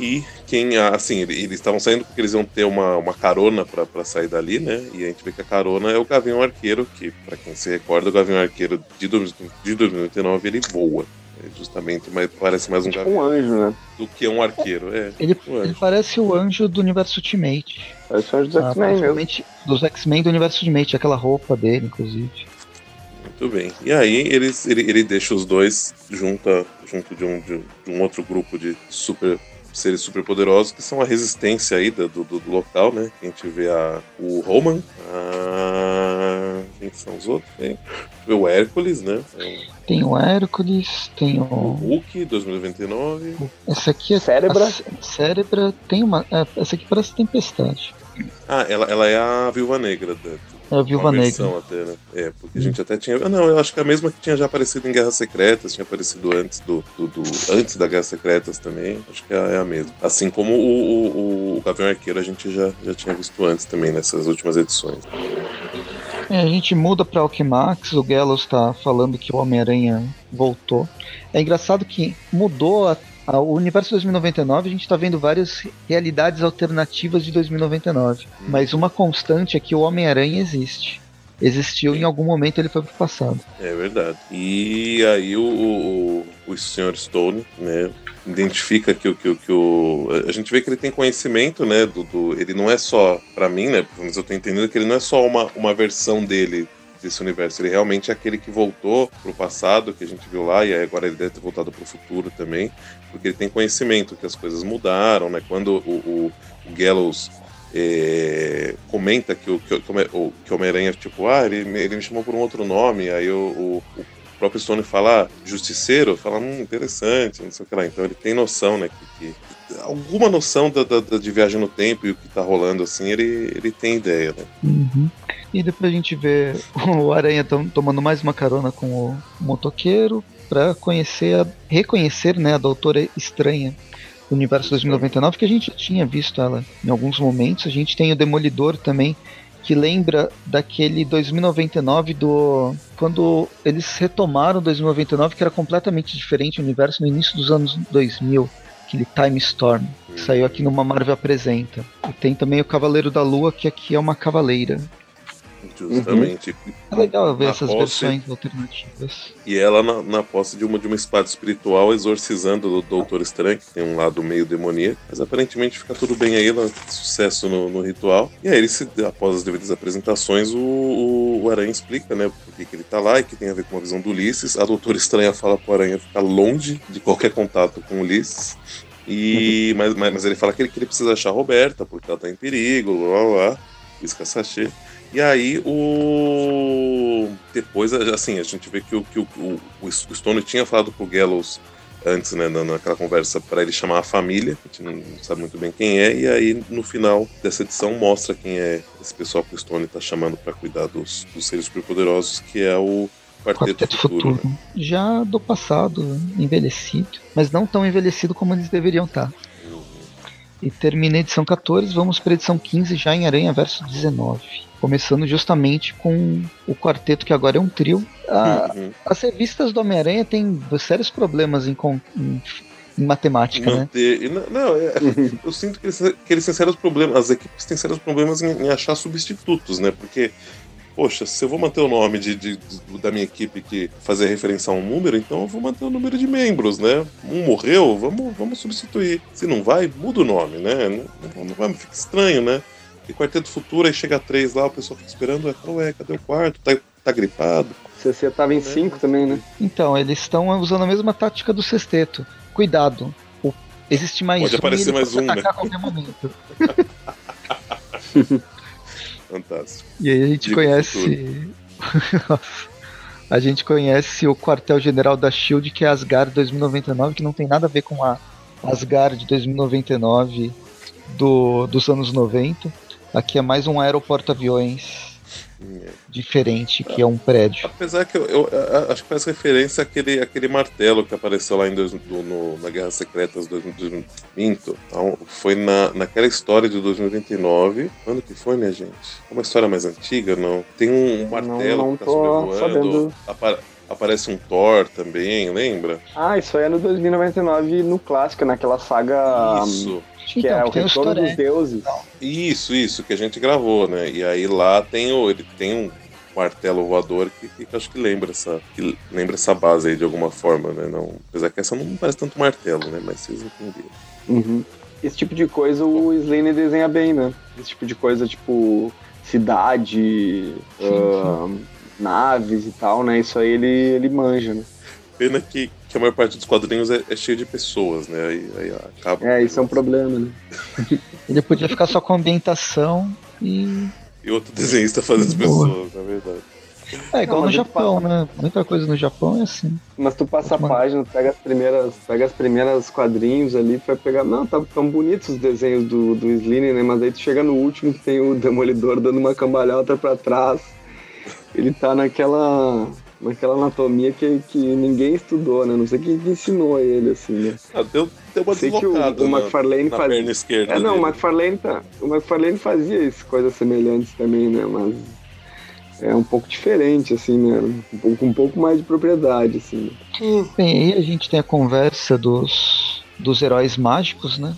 E quem, assim, eles estavam saindo porque eles iam ter uma, uma carona para sair dali, né? E a gente vê que a carona é o Gavião Arqueiro, que, para quem se recorda, o Gavião Arqueiro de, de 2099 ele voa. É justamente, mas parece mais um tipo um anjo, né? Do que um arqueiro, é. Ele, ele parece o anjo do universo Ultimate. Parece o anjo dos ah, X-Men mesmo. Dos X-Men do universo Ultimate, aquela roupa dele, inclusive. Muito bem. E aí eles, ele, ele deixa os dois junto, junto de, um, de, um outro grupo de super seres super poderosos que são a resistência aí do, do, do local, né? A gente vê a, o Roman, a... quem são os outros? Tem o Hércules, né? Tem o Hércules, tem o. O Hulk 2099. Essa aqui é. Cérebra. A... Cérebra tem uma. É, essa aqui parece Tempestade. Ah, ela, ela é a Viúva Negra. É a Viúva Negra. Até, né? É, porque a gente até tinha. Ah, não, eu acho que a mesma que tinha já aparecido em Guerras Secretas, tinha aparecido antes do, do, do antes da Guerras Secretas também. Acho que é a mesma. Assim como o, o, o Gavião Arqueiro a gente já, já tinha visto antes também nessas últimas edições. É, a gente muda pra Alquimax, o Gallows tá falando que o Homem-Aranha voltou. É engraçado que mudou a, a, o universo 2099, a gente tá vendo várias realidades alternativas de 2099. Hum. Mas uma constante é que o Homem-Aranha existe existiu em algum momento ele foi pro passado. É verdade. E aí o, o, o Sr. Stone, né, identifica que o que, que o a gente vê que ele tem conhecimento, né, do, do ele não é só para mim, né, mas eu tô entendendo que ele não é só uma, uma versão dele desse universo, ele realmente é aquele que voltou pro passado, que a gente viu lá, e agora ele deve ter voltado pro futuro também, porque ele tem conhecimento que as coisas mudaram, né? Quando o, o, o Gallows é, comenta que o, que, que Homem-Aranha, tipo, ah, ele, ele me chamou por um outro nome, aí o, o, o próprio Stone fala ah, justiceiro, fala, hum, interessante, não sei o que lá. Então ele tem noção, né, que, que alguma noção da, da, de viagem no tempo e o que tá rolando, assim, ele, ele tem ideia, né? Uhum. E depois a gente vê o Aranha tomando mais uma carona com o motoqueiro para conhecer, reconhecer, né, a Doutora Estranha do Universo 2099, que a gente tinha visto ela em alguns momentos. A gente tem o Demolidor também, que lembra daquele 2099 do quando eles retomaram 2099 que era completamente diferente o universo no início dos anos 2000 aquele Time Storm que saiu aqui numa Marvel apresenta e tem também o Cavaleiro da Lua que aqui é uma cavaleira Justamente. Uhum. É legal ver essas posse, versões alternativas. E ela na, na, posse de uma, de uma espada espiritual exorcizando o Doutor Estranho, que tem um lado meio demoníaco. Mas aparentemente fica tudo bem aí, ela, sucesso no, no, ritual. E aí, ele se, após as devidas apresentações, o, o, o Aranha explica, né, por que, que ele tá lá e que tem a ver com a visão do Ulisses. A Doutora Estranha fala pro Aranha ficar longe de qualquer contato com o Ulisses. E, uhum. mas, mas, ele fala que ele, que ele precisa achar a Roberta, porque ela tá em perigo, blá blá blá. Isca sachê. E aí o. Depois, assim, a gente vê que o, que o, o, o Stone tinha falado pro Gallows antes, né, naquela conversa, para ele chamar a família, a gente não sabe muito bem quem é, e aí no final dessa edição mostra quem é esse pessoal que o Stone tá chamando para cuidar dos, dos seres superpoderosos, que é o Quarteto, Quarteto Futuro. Futuro. Né? Já do passado, envelhecido, mas não tão envelhecido como eles deveriam estar. Uhum. E termina a edição 14, vamos para a edição 15 já em Aranha Verso 19 começando justamente com o quarteto que agora é um trio. A, uhum. As revistas do Homem-Aranha têm sérios problemas em, em, em matemática, né? Manter, né? Não, é, eu sinto que eles, que eles têm sérios problemas, as equipes têm sérios problemas em, em, achar substitutos, né? Porque, poxa, se eu vou manter o nome de, de, de, da minha equipe que fazer referência a um número, então eu vou manter o número de membros, né? Um morreu, vamos, vamos substituir. Se não vai, muda o nome, né? Não, não vai, ficar estranho, né? E Quarteto Futuro, aí chega três lá, o pessoal fica esperando, é, ué, cadê o quarto? Tá, tá gripado? CC tava em cinco é. também, né? Então, eles estão usando a mesma tática do sexteto. Cuidado, existe mais pode um. Pode aparecer mais um, né? a qualquer momento. Fantástico. E aí a gente Digo conhece. a gente conhece o quartel-general da Shield, que é Asgard 2099, que não tem nada a ver com a Asgard 2099 do, dos anos 90. Aqui é mais um aeroporto aviões diferente, que é um prédio. Apesar que eu, eu, eu acho que faz referência àquele, àquele martelo que apareceu lá em dois, do, no, na Guerra Secretas 2020. Então, foi na, naquela história de 2029. Quando que foi, minha gente? É uma história mais antiga, não? Tem um, martelo não, não que tá sobrevoando. Apare, aparece um Thor também, lembra? Ah, isso aí é no 2099 no clássico, naquela saga. Isso que então, é o Retorno dos Deuses. Isso, isso, que a gente gravou, né? E aí lá tem o, ele tem um martelo voador que, que, que acho que lembra essa que lembra essa base aí de alguma forma, né? Não, apesar que essa não parece tanto martelo, né? Mas vocês entenderam. Uhum. Esse tipo de coisa o Slane desenha bem, né? Esse tipo de coisa, tipo cidade, sim, uh, sim. Naves e tal, né? Isso aí ele, ele manja, né? Pena que, que a maior parte dos quadrinhos é, é cheia de pessoas, né? Aí, aí acaba. É, isso é um problema, né? Ele podia ficar só com ambientação e. E outro desenhista fazer as pessoas, na verdade. É igual não, no Japão, né? Muita coisa no Japão é assim. Mas tu passa a página, pega as primeiras, pega as primeiras quadrinhos ali, tu vai pegar. Não, tá tão bonitos os desenhos do, do Slim, né? Mas aí tu chega no último que tem o Demolidor dando uma cambalhota pra trás. Ele tá naquela naquela anatomia que, que ninguém estudou, né? Não sei quem ensinou a ele, assim, né? Ah, deu, deu uma sei que o, o McFarlane fazia... perna esquerda. É, não, o McFarlane, tá, o McFarlane fazia isso, coisas semelhantes também, né? Mas é um pouco diferente, assim, né? Um pouco, um pouco mais de propriedade, assim. Bem, aí a gente tem a conversa dos, dos heróis mágicos, né?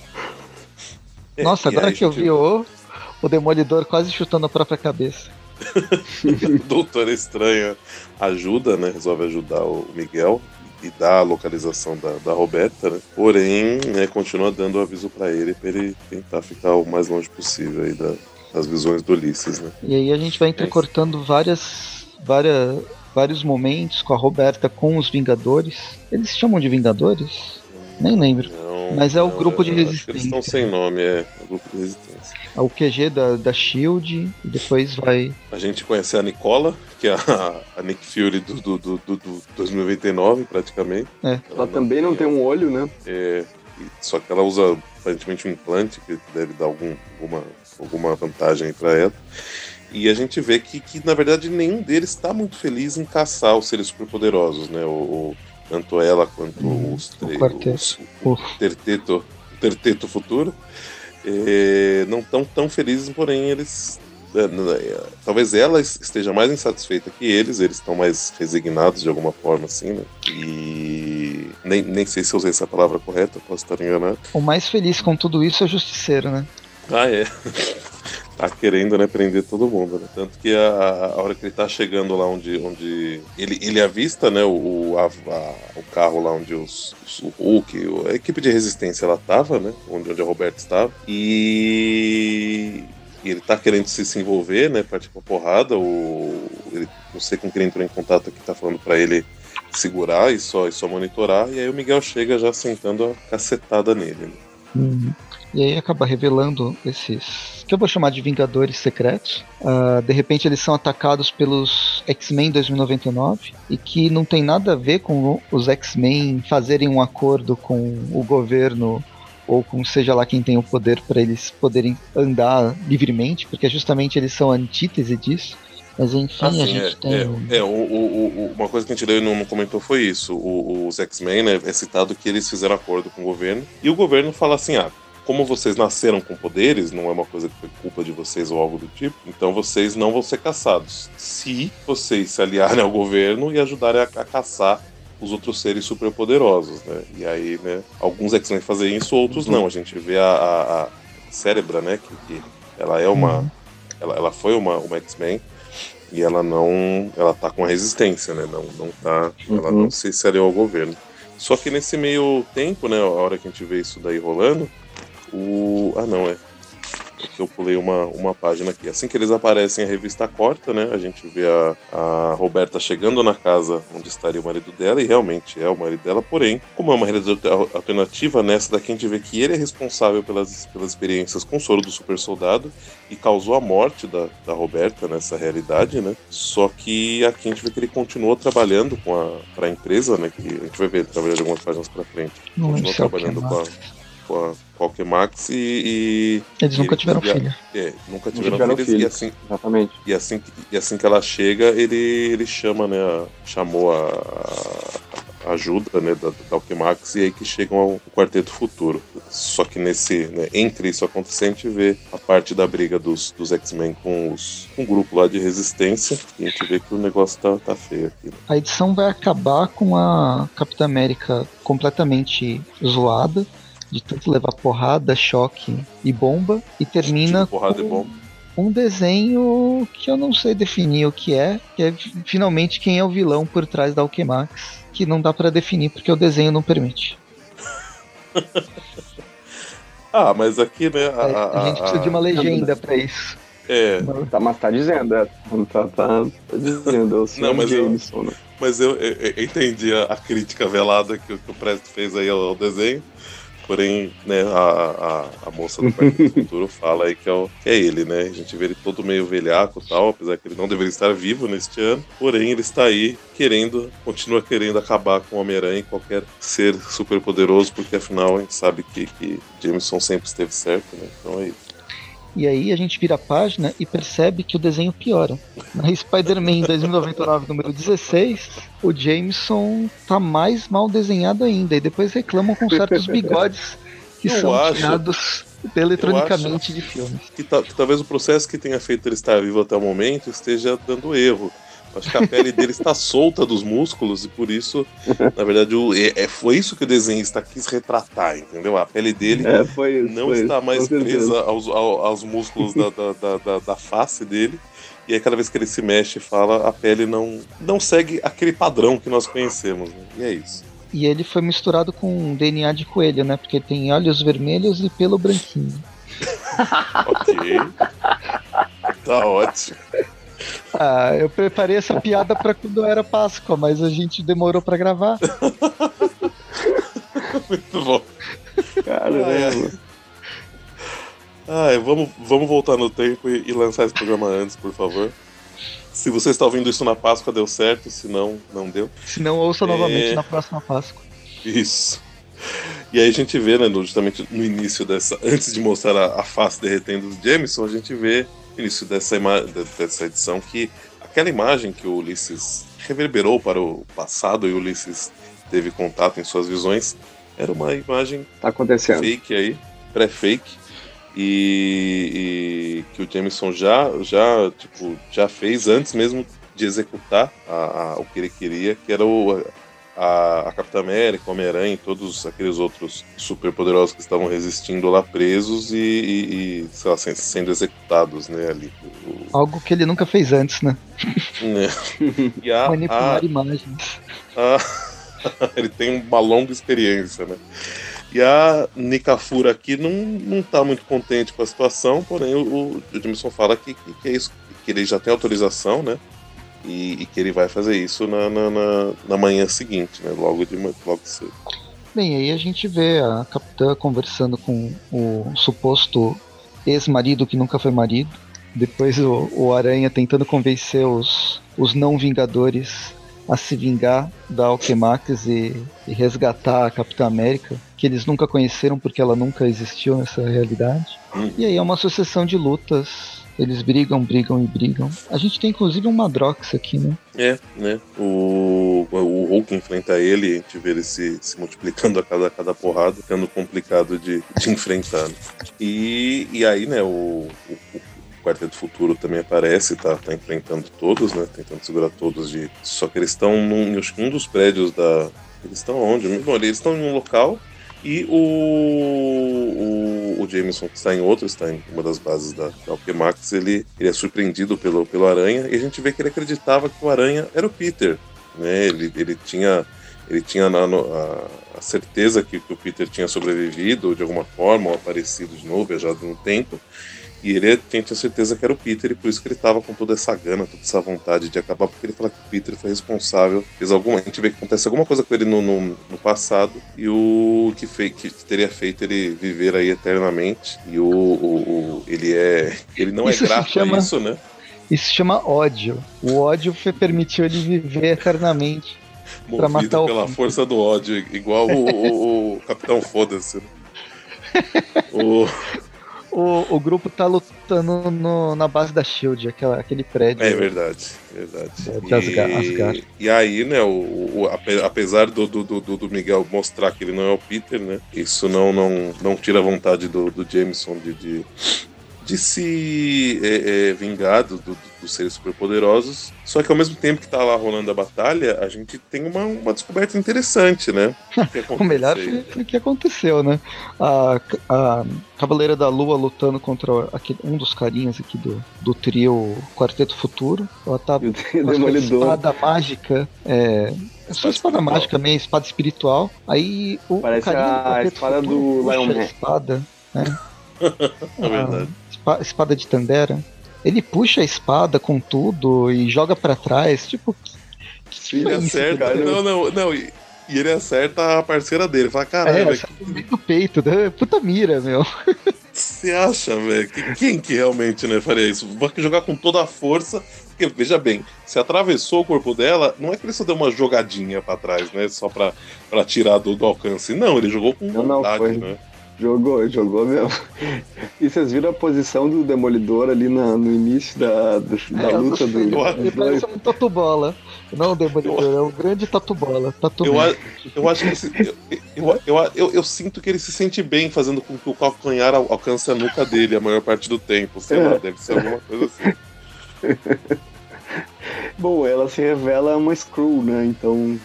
Nossa, agora que eu vi o, o Demolidor quase chutando a própria cabeça. Doutor Estranha ajuda, né? Resolve ajudar o Miguel e dá a localização da, da Roberta, né? Porém, né, continua dando aviso para ele para ele tentar ficar o mais longe possível aí da, das visões do Ulisses, né? E aí a gente vai entrecortando várias, várias, vários momentos com a Roberta com os Vingadores. Eles chamam de Vingadores? Nem lembro. Não, Mas é o não, grupo de resistência. Eles estão sem nome, é o grupo de resistência. É o QG da, da Shield e depois vai. A gente conhece a Nicola, que é a, a Nick Fury do, do, do, do 2099, praticamente. É. Ela, ela também não tem um olho, né? É. Só que ela usa aparentemente um implante que deve dar algum, alguma, alguma vantagem para ela. E a gente vê que, que, na verdade, nenhum deles está muito feliz em caçar os seres superpoderosos, né? O, o tanto ela quanto hum, os três. O, o, terteto, o terteto futuro. É, não estão tão felizes, porém eles. É, é, talvez ela esteja mais insatisfeita que eles, eles estão mais resignados de alguma forma, assim, né? E nem, nem sei se eu usei essa palavra correta, posso estar enganado. O mais feliz com tudo isso é o justiceiro, né? Ah, é. tá querendo, né, prender todo mundo, né? Tanto que a, a hora que ele tá chegando lá onde, onde ele, ele avista, né, o, a, a, o carro lá onde os, os, o Hulk, a equipe de resistência ela tava, né, onde, onde a Roberta estava, e, e ele tá querendo se, se envolver, né, partir pra porrada, o, ele, não sei com quem entrou em contato aqui, tá falando para ele segurar e só, e só monitorar, e aí o Miguel chega já sentando a cacetada nele, né? Uhum. E aí acaba revelando esses que eu vou chamar de Vingadores Secretos. Uh, de repente eles são atacados pelos X-Men 2099 e que não tem nada a ver com os X-Men fazerem um acordo com o governo ou com seja lá quem tem o poder para eles poderem andar livremente, porque justamente eles são a antítese disso. Mas enfim, assim, a gente é, tem. É, é o, o, o, uma coisa que a gente leu e não, não comentou foi isso. os X-Men, né, é citado que eles fizeram acordo com o governo. E o governo fala assim: ah, como vocês nasceram com poderes, não é uma coisa que foi culpa de vocês ou algo do tipo, então vocês não vão ser caçados. Se vocês se aliarem ao governo e ajudarem a, a caçar os outros seres superpoderosos, né? E aí, né, alguns X-Men fazem isso, outros não. A gente vê a, a, a Cérebra, né, que, que, ela é uma... Uhum. Ela, ela foi uma, uma X-Men e ela não... Ela tá com a resistência, né? Não, não tá... Uhum. Ela não se, aliou ao governo. Só que nesse meio tempo, né, a hora que a gente vê isso daí rolando, o. Ah, não, é. Porque eu pulei uma, uma página aqui. Assim que eles aparecem, a revista corta, né? A gente vê a, a Roberta chegando na casa onde estaria o marido dela, e realmente é o marido dela, porém, como é uma realidade alternativa, nessa daqui a gente vê que ele é responsável pelas, pelas experiências com o soro do super soldado e causou a morte da, da Roberta nessa realidade, né? Só que aqui a gente vê que ele continuou trabalhando com a, pra empresa, né? Que a gente vai ver trabalhando algumas páginas pra frente. Continuou trabalhando com a com a Pokémax e, e. Eles nunca tiveram filha. É, nunca tiveram, tiveram filhos, filhos. E assim, Exatamente. E assim, e assim que ela chega, ele, ele chama, né? A, chamou a, a ajuda né, da, da Alquemax e aí que chegam ao Quarteto Futuro. Só que nesse, né, entre isso acontecendo, a gente vê a parte da briga dos, dos X-Men com, os, com o grupo lá de resistência e a gente vê que o negócio tá, tá feio aqui. Né? A edição vai acabar com a Capitã América completamente zoada de tanto levar porrada, choque e bomba, e termina tipo porrada com e bomba. um desenho que eu não sei definir o que é, que é finalmente quem é o vilão por trás da Alquemax, que não dá para definir porque o desenho não permite. ah, mas aqui, né? A, a, a gente precisa de uma legenda para isso. É. Tá, mas tá dizendo, é. Tá, tá, tá dizendo, é o não, mas Jameson, eu, né? Mas eu, eu, eu entendi a, a, crítica velada que, que o Presto fez aí ao, ao desenho. Porém, né, a, a, a moça do Partido do Futuro fala aí que é, o, que é ele, né? A gente vê ele todo meio velhaco e tal, apesar que ele não deveria estar vivo neste ano. Porém, ele está aí querendo, continua querendo acabar com o Homem-Aranha e qualquer ser super poderoso, porque afinal a gente sabe que, que Jameson sempre esteve certo, né? Então é isso. E aí a gente vira a página e percebe que o desenho piora. Na Spider-Man 2099, número 16, o Jameson tá mais mal desenhado ainda. E depois reclamam com certos bigodes que Eu são acho... tirados eletronicamente de filmes. Que, que, talvez o processo que tenha feito ele estar vivo até o momento esteja dando erro. Acho que a pele dele está solta dos músculos e por isso, na verdade, o, é, é, foi isso que o desenhista quis retratar, entendeu? A pele dele é, isso, não está isso, mais presa aos, aos, músculos da, da, da, da, face dele. E aí, cada vez que ele se mexe e fala, a pele não, não segue aquele padrão que nós conhecemos. Né? E é isso. E ele foi misturado com DNA de coelho, né? Porque tem olhos vermelhos e pelo branquinho. ok. Tá ótimo. Ah, eu preparei essa piada para quando era Páscoa, mas a gente demorou para gravar. Muito bom. Caramba. Ah, vamos, vamos voltar no tempo e, e, lançar esse programa antes, por favor. Se você está ouvindo isso na Páscoa, deu certo, se não, não deu. Se não, ouça é... novamente na próxima Páscoa. Isso. E aí a gente vê, né, justamente no início dessa. Antes de mostrar a, a face derretendo dos Jameson, a gente vê início dessa, dessa edição que aquela imagem que o Ulisses reverberou para o passado e o Ulisses teve contato em suas visões era uma imagem tá acontecendo. fake aí, pré-fake e, e, que o Jameson já já tipo já fez antes mesmo de executar a, a, o que ele queria, que era o, a, a Capitã América, Homem-Aranha e todos aqueles outros superpoderosos que estavam resistindo lá presos e, e, e sei lá, sendo executados, né, ali. O... Algo que ele nunca fez antes, né? É. E a, Manipular a, imagens. A, ele tem uma longa experiência, né? E a Nikafura aqui não, não tá muito contente com a situação, porém o, o Jameson fala que, que, que é isso, que ele já tem autorização, né? E, e que ele vai fazer isso na, na, na, na manhã seguinte, né? Logo de logo cedo. Bem, aí a gente vê a capitã conversando com o suposto ex-marido que nunca foi marido. Depois o, o Aranha tentando convencer os, os não Vingadores a se vingar da Alquemax e, e, resgatar a Capitã América, que eles nunca conheceram porque ela nunca existiu nessa realidade. Hum. E aí é uma sucessão de lutas eles brigam, brigam e brigam. A gente tem inclusive um Madrox aqui, né? É, né? O, o Hulk enfrenta ele, a gente vê ele se, se multiplicando a cada, a cada porrada, ficando complicado de, de enfrentar. Né? E, e aí, né, o, o, o Quarteto Futuro também aparece, tá, tá enfrentando todos, né? Tentando segurar todos de. Só que eles estão num, um dos prédios da. Eles estão onde? Bom, eles estão em um local e o, o, o, Jameson, que está em outro, está em uma das bases da, da ele, ele é surpreendido pelo, pelo Aranha e a gente vê que ele acreditava que o Aranha era o Peter. Né? Ele, ele tinha, ele tinha a, a, a certeza que, que, o Peter tinha sobrevivido de alguma forma, ou aparecido de novo, viajado no tempo. E ele tinha certeza que era o Peter, e por isso que ele tava com toda essa gana, toda essa vontade de acabar, porque ele fala que o Peter foi responsável, fez alguma. A gente vê que acontece alguma coisa com ele no, no, no passado, e o que, fez, que teria feito ele viver aí eternamente. E o, o, o ele é. Ele não é isso é grato chama, a isso, né? Isso se chama ódio. O ódio permitiu ele viver eternamente. Movido matar pela força do ódio, igual o, o, o Capitão Foda-se. Né? o o, o grupo tá lutando no, na base da Shield, aquela, aquele prédio. É verdade, verdade. É, e, e aí, né, o, o, apesar do, do, do, do, Miguel mostrar que ele não é o Peter, né? Isso não, não, não tira a vontade do, do Jameson de, de, de se é, é, vingar do, do, dos seres superpoderosos. Só que ao mesmo tempo que tá lá rolando a batalha, a gente tem uma, uma descoberta interessante, né? o melhor foi o que aconteceu, né? A, a Cavaleira da Lua lutando contra aquele, um dos carinhas aqui do, do trio Quarteto Futuro. Ela tá com a espada mágica. É, é sua espada mágica, meio espada espiritual. Aí o Parece a espada do Lion Man. espada, né? É verdade espada de Tandera. Ele puxa a espada com tudo e joga para trás, tipo. Que ele acerta. Não, não, não. E, e, ele acerta a parceira dele. Fala, caramba. É, que... no peito, né? Puta mira, meu. Você acha, velho? Quem que realmente né, faria isso? Vai jogar com toda a força. Porque, veja bem, se atravessou o corpo dela, não é que ele só deu uma jogadinha para trás, né? Só pra, pra tirar do, do alcance. Não, ele jogou com vontade, não, foi... né? Jogou, jogou mesmo. E vocês viram a posição do Demolidor ali na, no início da, da, da é, luta do. Ele parece um tatu-bola. Não o Demolidor, eu, é um grande tatu-bola. Tatu eu, eu acho que esse, eu, eu, eu, eu, sinto que ele se sente bem fazendo com que o calcanhar alcance a nuca dele a maior parte do tempo. Sei é. lá, deve ser alguma coisa assim. Bom, ela se revela uma Screw, né? Então,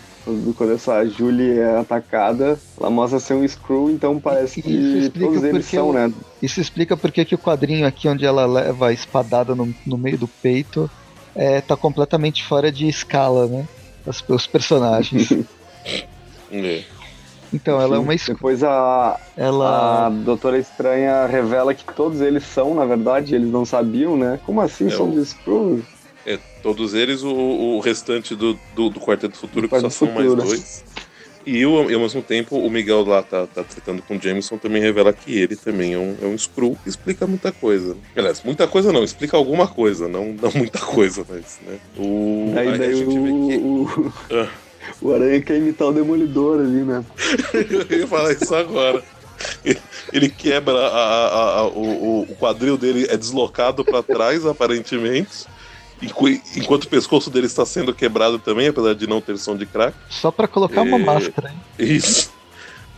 quando essa Julie é atacada, ela mostra ser um Screw, então parece que todos eles são, né? Isso explica porque que o quadrinho aqui onde ela leva a espadada no, no meio do peito é, tá completamente fora de escala, né? Os, os personagens. é. Então, ela é uma Screw. Depois a, ela... a Doutora Estranha revela que todos eles são, na verdade, eles não sabiam, né? Como assim é são o... Screws? É, todos eles, o, o restante do, do, do Quarteto Futuro, que só são mais dois. E, o, e ao mesmo tempo, o Miguel lá tá, tá tratando com o Jameson, também revela que ele também é um, é um Screw, que explica muita coisa. Aliás, muita coisa não, explica alguma coisa, não, não muita coisa, mas, né? O, daí, aí daí a gente o, vê que... O, ah. o Aranha quer imitar o Demolidor ali, né? Eu ia falar isso agora. Ele quebra a, a, a, o, o quadril dele, é deslocado para trás, aparentemente. Enquanto o pescoço dele está sendo quebrado também, apesar de não ter som de crack. Só para colocar uma máscara, hein? Isso.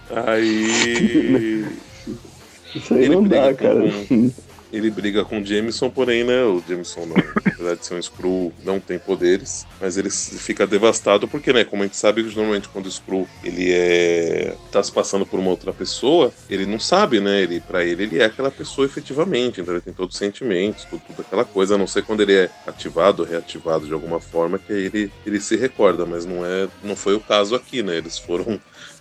Aí. Isso aí não dá, cara. Com ele briga com o Jameson, porém, né, o Jameson, não, apesar de ser um Skrull, não tem poderes, mas ele fica devastado porque, né, como a gente sabe, normalmente quando o Skrull, ele é tá se passando por uma outra pessoa, ele não sabe, né, ele, pra ele, ele é aquela pessoa efetivamente, então ele tem todos os sentimentos, tudo, tudo aquela coisa, a não ser quando ele é ativado ou reativado de alguma forma, que aí ele, ele se recorda, mas não é, não foi o caso aqui, né, eles foram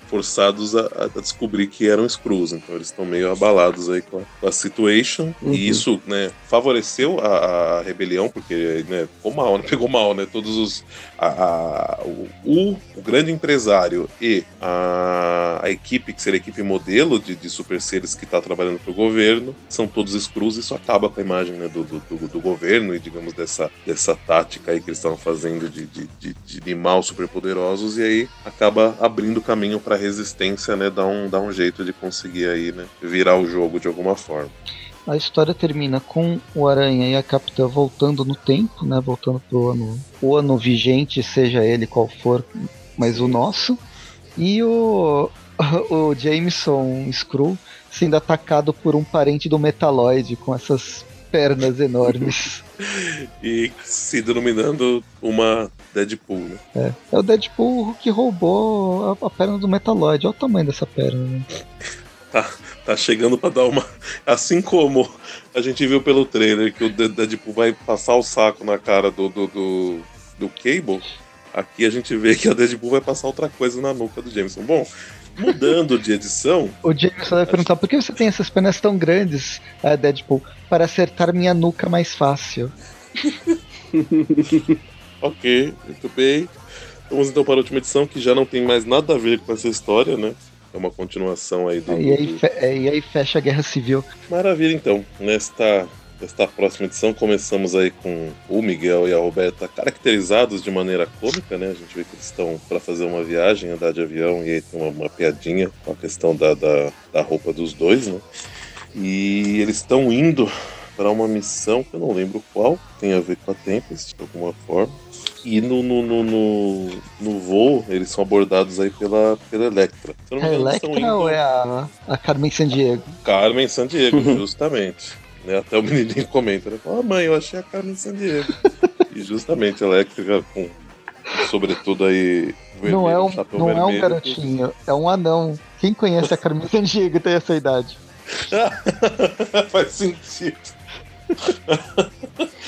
forçados a, a, descobrir que eram Screws. Então eles estão meio abalados aí com a, com a situation. Uhum. E isso, né, favoreceu a, a rebelião, porque, né, ficou mal, né? Pegou mal, né? Todos os. A, o, o, grande empresário e a, a equipe, que seria a equipe modelo de, de super seres que está trabalhando para o governo, são todos Screws. Isso acaba com a imagem né, do, do, do, do, governo e, digamos, dessa, dessa tática aí que eles estavam fazendo de, de, de, de superpoderosos. E aí acaba abrindo caminho para resistência, né, dá um, dá um jeito de conseguir aí, né, virar o jogo de alguma forma. A história termina com o Aranha e a Capitã voltando no tempo, né, voltando pro ano, o ano vigente, seja ele qual for, mas o nosso. E o, o Jameson Screw sendo atacado por um parente do Metaloid com essas pernas enormes. e se denominando uma Deadpool, né? É, é o Deadpool que roubou a, a perna do Metaloid. Olha o tamanho dessa perna, né? Tá, tá chegando para dar uma. Assim como a gente viu pelo trailer que o Deadpool vai passar o saco na cara do, do, do, do Cable, aqui a gente vê que a Deadpool vai passar outra coisa na nuca do Jameson. Bom, mudando de edição. O Jameson vai perguntar por que você tem essas pernas tão grandes, uh, Deadpool, para acertar minha nuca mais fácil. ok, muito bem. Vamos então para a última edição, que já não tem mais nada a ver com essa história, né? É uma continuação aí do. É, e, aí, é, e aí fecha a Guerra Civil. Maravilha, então. Nesta esta próxima edição começamos aí com o Miguel e a Roberta caracterizados de maneira cômica, né? A gente vê que eles estão para fazer uma viagem, andar de avião, e aí tem uma, uma piadinha com a questão da, da, da, roupa dos dois, né? E eles estão indo para uma missão que eu não lembro qual, tem a ver com a Tempest de alguma forma. E no, no, no, no, no voo, eles são abordados aí pela, pela Electra. A Electra indo... ou é a, a Carmen Sandiego? Carmen Sandiego, justamente. Né? Até o menininho comenta, né? Ah, mãe, eu achei a Carmen Sandiego. e justamente a Electra com sobretudo aí vermelho, não é um, não vermelho, é um garotinho, é um anão. Quem conhece a Carmen Sandiego tem essa idade. Faz sentido.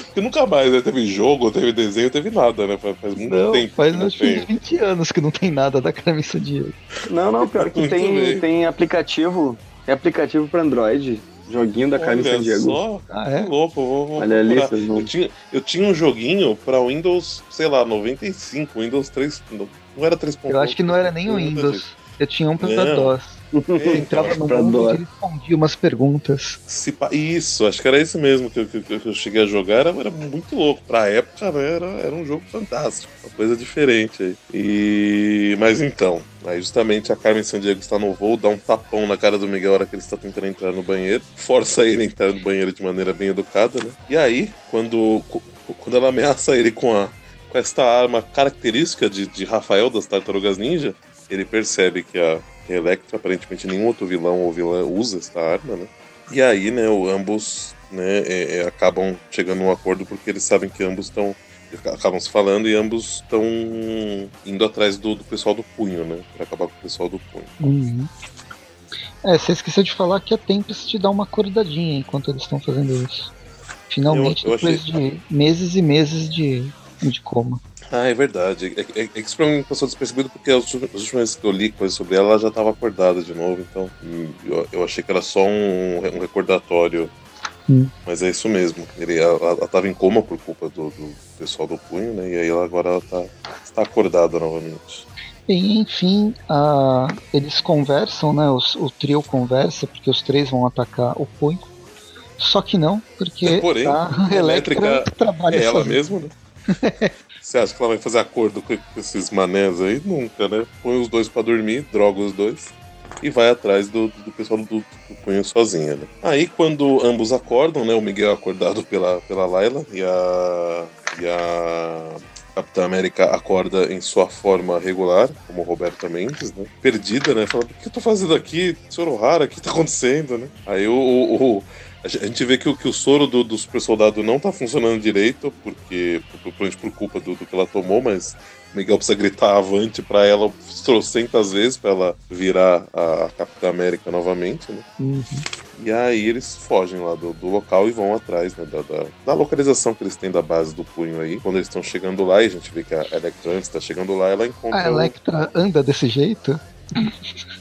Porque nunca mais, né? Teve jogo, teve desenho, teve nada, né? Faz, faz muito não, tempo. Faz acho que 20 anos que não tem nada da Carmen Sandiego. Não, não, pior que tem, tem aplicativo. É aplicativo para Android Joguinho da Carmen San Diego. Só? Ah, é? louco, vou, vou Olha ali, eu tinha, eu tinha um joguinho pra Windows, sei lá, 95, Windows 3. Não, não era 3.1. Eu acho que não era nem o Windows. Eu tinha um pra DOS. Entrava no mundo e respondia umas perguntas. Se, isso, acho que era isso mesmo que eu, que, que eu cheguei a jogar. Era, era, muito louco. Pra época, né, era, era um jogo fantástico. Uma coisa diferente aí. E... Mas então, aí justamente a Carmen Sandiego está no voo, dá um tapão na cara do Miguel na hora que ele está tentando entrar no banheiro. Força ele a entrar no banheiro de maneira bem educada, né? E aí, quando, quando ela ameaça ele com a com esta arma característica de, de Rafael das Tartarugas Ninja, ele percebe que a Electra, aparentemente nenhum outro vilão ou vilã usa esta arma, né? E aí, né, o, ambos né, é, é, acabam chegando a um acordo porque eles sabem que ambos estão acabam se falando e ambos estão indo atrás do, do, pessoal do punho, né? Pra acabar com o pessoal do punho. Uhum. É, você esqueceu de falar que a Tempest te dá uma acordadinha enquanto eles estão fazendo isso. Finalmente, eu, eu depois achei... de meses e meses de, de coma. Ah, é verdade. É, é, é que isso pra mim passou despercebido porque as últimas vezes que eu li coisas sobre ela, ela já estava acordada de novo, então hum, eu, eu, achei que era só um, um recordatório. Hum. Mas é isso mesmo. Ele, ela, estava em coma por culpa do, do, pessoal do punho, né? E aí ela, agora ela tá, está acordada novamente. E, enfim, uh, eles conversam, né? Os, o trio conversa, porque os três vão atacar o punho. Só que não, porque Porém, a elétrica, trabalha é ela mesma, né? Você acha que ela vai fazer acordo com esses manés aí? Nunca, né? Põe os dois para dormir, droga os dois e vai atrás do, do pessoal do, do punho sozinha, né? Aí quando ambos acordam, né? O Miguel é acordado pela, pela Layla e a, e a Capitã América acorda em sua forma regular, como Roberto Mendes, né? Perdida, né? Fala, o que eu tô fazendo aqui? Senhor O'Hara, o que tá acontecendo, né? Aí o, o, o a gente vê que o, que o soro do, do super soldado não tá funcionando direito, porque provavelmente por, por culpa do, do, que ela tomou, mas o Miguel precisa gritar avante para ela trocentas vezes para ela virar a, Capitã América novamente, né? Uhum. E aí eles fogem lá do, do local e vão atrás né, da, da, da, localização que eles têm da base do punho aí. Quando eles estão chegando lá, e a gente vê que a Electra antes está chegando lá, ela encontra. A Electra o... anda desse jeito?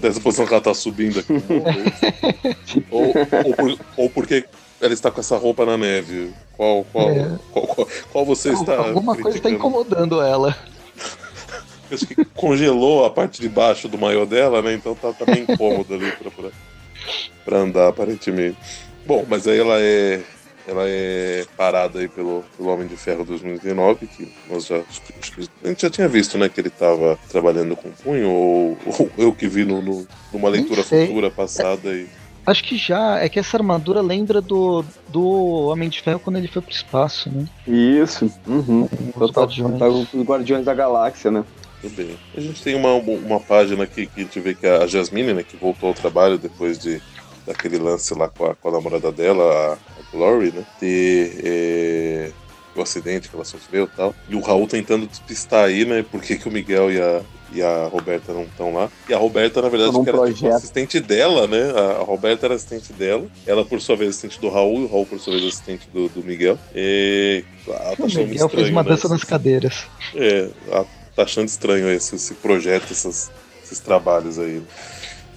dessa posição que ela tá subindo aqui. ou, ou, por, ou, porque ela está com essa roupa na neve. Qual, qual, é. qual, qual, qual, você está. Alguma coisa está incomodando ela. Acho que congelou a parte de baixo do maiô dela, né? Então tá, tá bem incômodo ali pra, pra, pra andar, aparentemente. Bom, mas aí ela é ela é parada aí pelo, pelo Homem de Ferro 2019, que nós já a gente já tinha visto, né, que ele estava trabalhando com punho, ou, ou, eu que vi no, no numa leitura futura passada e Acho que já. É que essa armadura lembra do, do Homem de Ferro quando ele foi pro espaço, né? Isso. Uhum. Os guardiões. os guardiões da Galáxia, né? Tudo bem. A gente tem uma, uma página aqui que a gente vê que a Jasmine, né, que voltou ao trabalho depois de daquele lance lá com a, com a namorada dela, a Glory, né? Ter é, o acidente que ela sofreu e tal. E o Raul tentando despistar aí, né? Por que, que o Miguel e a, e a Roberta não estão lá. E a Roberta, na verdade, que era tipo, assistente dela, né? A, Roberta era assistente dela. Ela, por sua vez, assistente do Raul. E o Raul, por sua vez, assistente do, do Miguel. E. Ah, tá o Miguel estranho, fez uma né? dança nas cadeiras. É, tá achando estranho esse, esse projeto, esses, esses trabalhos aí.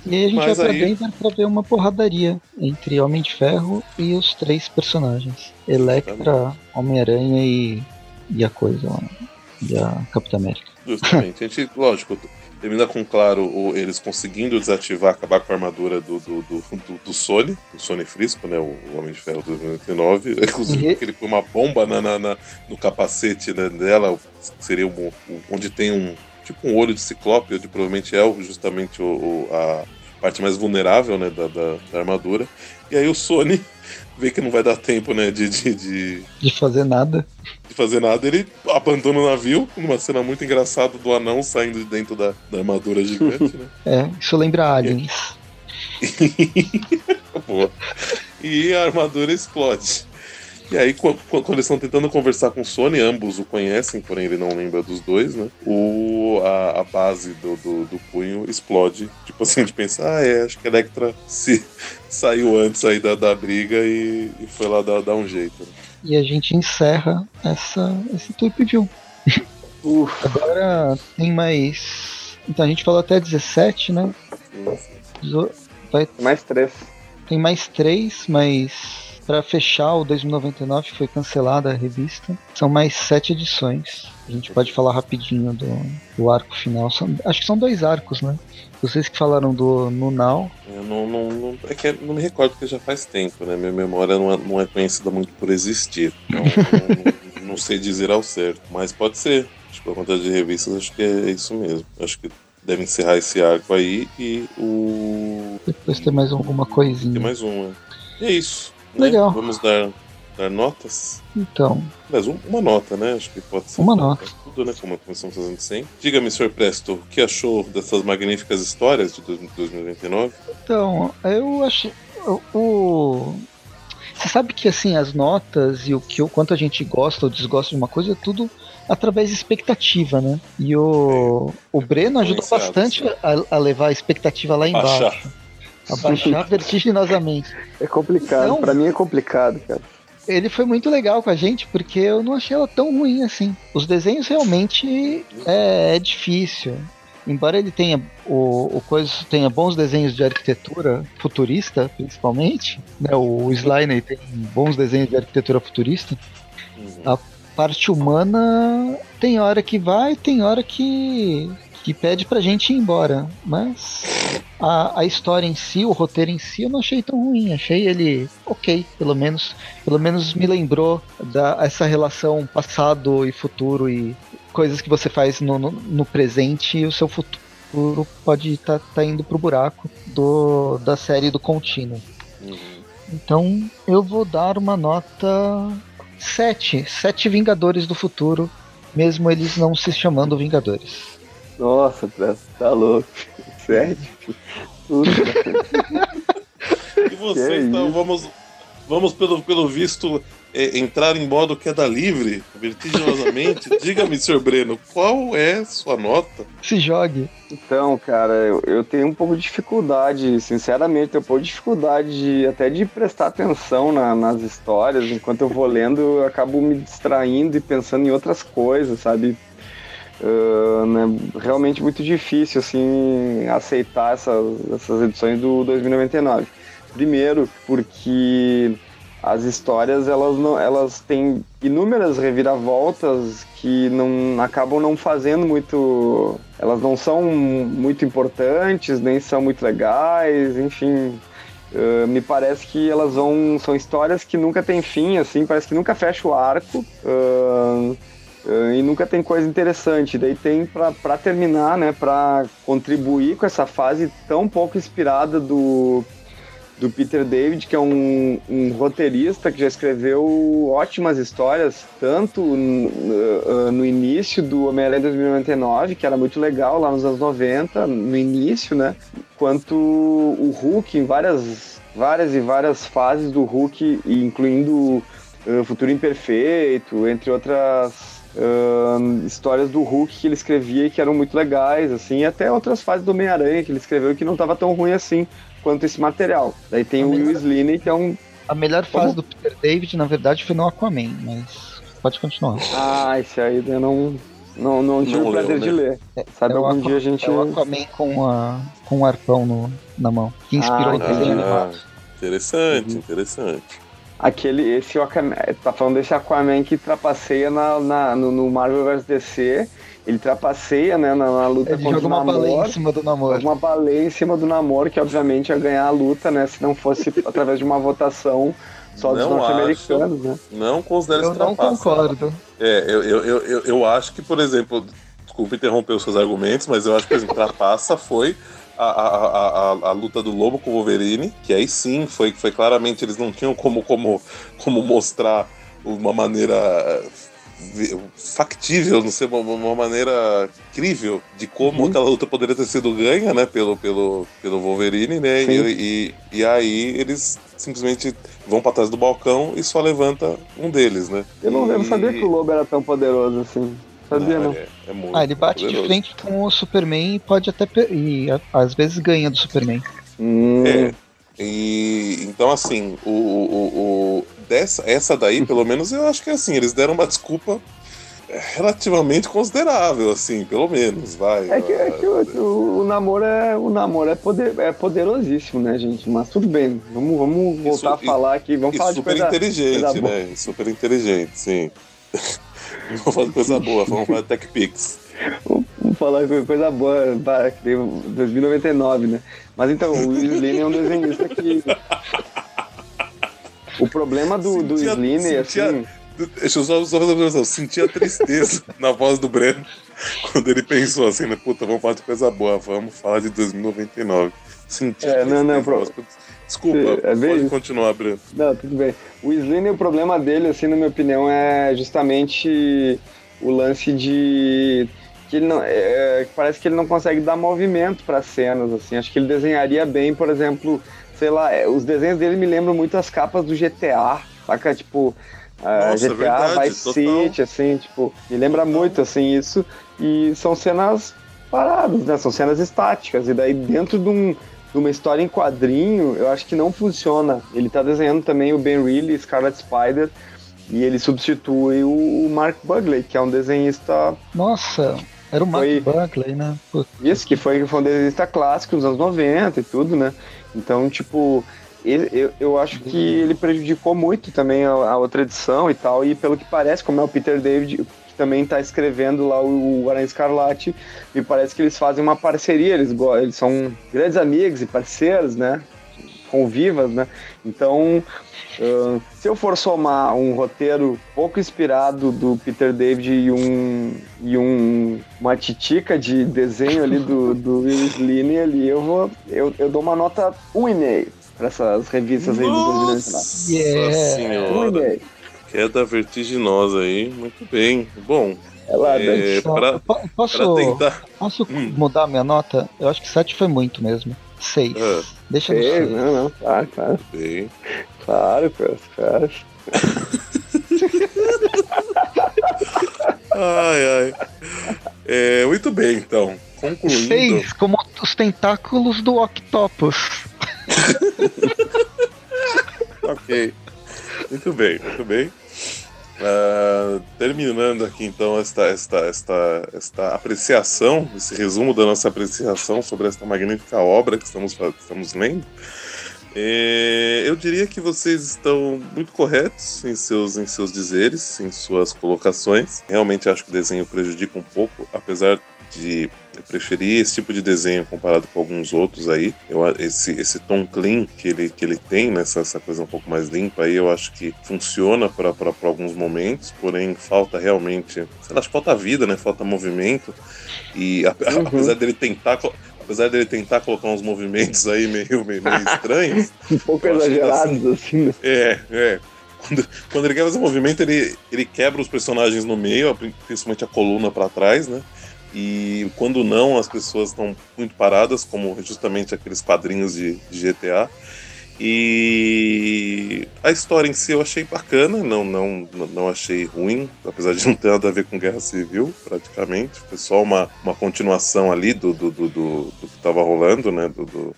E aí a gente Mas vai pra aí... Denver pra ver uma porradaria entre Homem de Ferro e os três personagens. Electra, Homem-Aranha e, e a coisa lá. E a Capitã América. Justamente. a gente, lógico, termina com, claro, eles conseguindo desativar, acabar com a armadura do, do, do, do, do Sony, do Sony Frisco, né? O Homem de Ferro 2099. Inclusive, porque ele põe uma bomba na, na, na no capacete né, dela, seria um, onde tem um. Tipo um olho de ciclope, onde provavelmente é justamente o, o a, parte mais vulnerável né, da, da, da, armadura. E aí o Sony vê que não vai dar tempo né, de, de, de, de. fazer nada. De fazer nada, ele abandona o navio, numa cena muito engraçada do anão saindo de dentro da, da armadura gigante, né? É, isso lembra Aliens. Boa. E a armadura explode. E aí, quando, eles estão tentando conversar com o Sony, ambos o conhecem, porém ele não lembra dos dois, né? O, a, a base do, do, do, punho explode. Tipo assim, de pensar, ah, é, acho que a Electra se saiu antes aí da, da briga e, e foi lá dar, dar um jeito. Né? E a gente encerra essa, esse Tweep View. Agora tem mais. Então a gente falou até 17, né? Vai... Mais três. Tem mais três, mas para fechar o 2099, foi cancelada a revista. São mais sete edições. A gente pode falar rapidinho do, do arco final. São, acho que são dois arcos, né? Vocês que falaram do Nunal. Eu não, não, não, é que não me recordo porque já faz tempo, né? Minha memória não é, não é conhecida muito por existir. Então não, não, sei dizer ao certo. Mas pode ser. Acho que a quantidade de revistas, acho que é isso mesmo. Acho que deve encerrar esse arco aí e o. Depois tem mais alguma coisinha. Tem mais uma. E é isso. Né? Legal. Vamos dar, dar notas? Então. Mas uma nota, né? Acho que pode ser. Uma nota. Tudo, né? Como começamos fazendo sempre. Diga-me, Sr. Presto, o que achou dessas magníficas histórias de 2029? Então, eu achei. O, você sabe que assim as notas e o que o quanto a gente gosta ou desgosta de uma coisa é tudo através de expectativa, né? E o, o Breno ajudou bastante a, a, levar a expectativa lá embaixo. Baixar. A baixar vertiginosamente. É complicado, então, para mim é complicado, cara. Ele foi muito legal com a gente porque eu não achei ela tão ruim assim. Os desenhos realmente é, é difícil embora ele tenha o, o coisa tenha bons desenhos de arquitetura futurista, principalmente, né? O Sliner tem bons desenhos de arquitetura futurista. Uhum. A parte humana tem hora que vai, tem hora que que pede pra gente ir embora, mas a, a história em si, o roteiro em si, eu não achei tão ruim, achei ele ok, pelo menos, pelo menos me lembrou da essa relação passado e futuro e coisas que você faz no, no, no presente e o seu futuro pode estar tá, tá indo pro buraco do, da série do contínuo. Uhum. Então eu vou dar uma nota 7. 7 Vingadores do Futuro, mesmo eles não se chamando Vingadores. Nossa, tá louco. 7? e você, então, vamos, vamos pelo, pelo visto é, entrar em modo queda livre, vertiginosamente, diga-me, Sr. Breno, qual é sua nota? Se jogue. Então, cara, eu, eu, tenho um pouco de dificuldade, sinceramente, tenho um pouco de dificuldade de, até de prestar atenção na, nas histórias. Enquanto eu vou lendo, eu acabo me distraindo e pensando em outras coisas, sabe? Uh, né, realmente muito difícil assim aceitar essas, essas edições do 2099. Primeiro, porque as histórias elas não elas têm inúmeras reviravoltas que não acabam não fazendo muito elas não são muito importantes nem são muito legais enfim uh, me parece que elas vão são histórias que nunca tem fim assim parece que nunca fecha o arco uh, e nunca tem coisa interessante daí tem para terminar né para contribuir com essa fase tão pouco inspirada do do Peter David, que é um, um, roteirista que já escreveu ótimas histórias, tanto no, no início do Homem-Aranha 2099, que era muito legal lá nos anos 90, no início, né? Quanto o Hulk em várias, várias e várias fases do Hulk, incluindo uh, Futuro Imperfeito, entre outras Uh, histórias do Hulk que ele escrevia e que eram muito legais, assim, e até outras fases do Homem-Aranha que ele escreveu que não estava tão ruim assim quanto esse material. Daí tem a o melhor... Will Slaney, que é um. A melhor fase Como? do Peter David, na verdade, foi no Aquaman, mas pode continuar. Ah, esse aí eu não. Não, não tive não o prazer leu, de né? ler. É, Sabe, é algum Aquaman, dia a gente. É o Aquaman com, a, com um arpão no, na mão. Que inspirou ah, o desenho ah, Interessante, uhum. interessante. Aquele, esse Aquaman, tá falando desse Aquaman que trapaceia na, na no, no Marvel vs DC ele trapaceia, né, na, na luta ele contra o Namor. uma baleia em cima do Namor. Uma baleia em cima do Namor, que obviamente ia ganhar a luta, né, se não fosse através de uma votação só dos norte-americanos, né? Não considero Eu não concordo. É, eu, eu, eu, eu acho que, por exemplo, desculpa interromper os seus argumentos, mas eu acho que, por exemplo, Trapaça foi a, a, a, a, luta do Lobo com o Wolverine, que aí sim foi, foi claramente, eles não tinham como, como, como mostrar uma maneira factível, não sei, uma, uma maneira incrível de como uhum. aquela luta poderia ter sido ganha, né, pelo, pelo, pelo Wolverine, né, e, e, e, aí eles simplesmente vão para trás do balcão e só levanta um deles, né. Eu não, eu não sabia que o Lobo era tão poderoso assim. Sabia, não. não. É, é muito ah, ele bate poderoso. de frente com o Superman e pode até. E às vezes ganha do Superman. Hum. É. E então, assim, o, o, o, dessa, essa daí, pelo menos, eu acho que é assim, eles deram uma desculpa relativamente considerável, assim, pelo menos, vai. É que, é que o, o, o, namoro é o namoro é, poder, é poderosíssimo, né, gente? Mas tudo bem, vamos, vamos voltar a falar aqui, vamos falar de super coisa, inteligente, coisa né? Super inteligente, sim. vamos falar de coisa boa, vamos falar de TechPix. Vamos falar de coisa boa, 2099, né? Mas então, o Slim é um desenhista que. O problema do, sentia, do Slim, sentia, assim. Deixa eu só, só fazer uma observação. Sentia tristeza na voz do Breno quando ele pensou assim, né? Puta, vamos falar de coisa boa, vamos falar de 2099. Sentia é, não, não, pro... Desculpa, é pode isso. continuar, Breno. Não, tudo bem. O Slim, o problema dele, assim, na minha opinião, é justamente o lance de que ele não é, parece que ele não consegue dar movimento para cenas assim. Acho que ele desenharia bem por exemplo sei lá é, os desenhos dele me lembram muito as capas do GTA saca? Tipo Nossa, GTA verdade, Vice City assim tipo me lembra muito assim isso. E são cenas paradas né? São cenas estáticas. E daí dentro de um de uma história em quadrinho eu acho que não funciona ele tá desenhando também o Ben Reilly Scarlet Spider e ele substitui o Mark Bugley, que é um desenhista. Nossa, era o Mark foi... Buckley, né? Putz. Isso, que foi, foi um desenhista clássico nos anos 90 e tudo, né? Então, tipo, ele, eu, eu acho que ele prejudicou muito também a, a, outra edição e tal, e pelo que parece, como é o Peter David, também está escrevendo lá o, Aranha Escarlate, me parece que eles fazem uma parceria, eles, eles são grandes amigos e parceiros, né? Convivas, né? Então, Uh, se eu for somar um roteiro pouco inspirado do Peter David e um e um uma titica de desenho ali do, do Will Sline ali, eu vou eu, eu dou uma nota 1,5 para essas revistas aí do 2019. Yeah. Senhora. Queda vertiginosa aí, muito bem. Bom, é lá, é, pra, posso, pra tentar... posso hum. mudar minha nota? Eu acho que 7 foi muito mesmo. 6. Ah. Deixa eu ver. Não, não, claro, claro. Bem. Claro, claro. ai, ai. É, muito bem, então. Concluindo. Seis, como os tentáculos do Octopus. ok. Muito bem, muito bem. Uh, terminando aqui então esta, esta, esta, esta apreciação, esse resumo da nossa apreciação sobre esta magnífica obra que estamos, estamos lendo. Eu diria que vocês estão muito corretos em seus, em seus dizeres, em suas colocações. Realmente acho que o desenho prejudica um pouco, apesar de preferir esse tipo de desenho comparado com alguns outros aí. Eu, esse, esse tom clean que ele, que ele tem, né, essa, essa coisa um pouco mais limpa aí, eu acho que funciona para alguns momentos, porém falta realmente, sei lá, acho que falta vida, né, falta movimento. E a, uhum. apesar dele tentar apesar dele tentar colocar uns movimentos aí meio, meio, meio estranhos. um pouco exagerados, assim, assim. Né? É, é. Quando, quando, ele quer fazer movimento, ele, ele quebra os personagens no meio, principalmente a coluna para trás, né? E quando não, as pessoas estão muito paradas, como justamente aqueles quadrinhos de, de GTA. E a história em si eu achei bacana, não, não, não achei ruim, apesar de não ter nada a ver com Guerra Civil, praticamente. Foi só uma, uma continuação ali do, do, do, do, do que estava rolando, né? Do, do,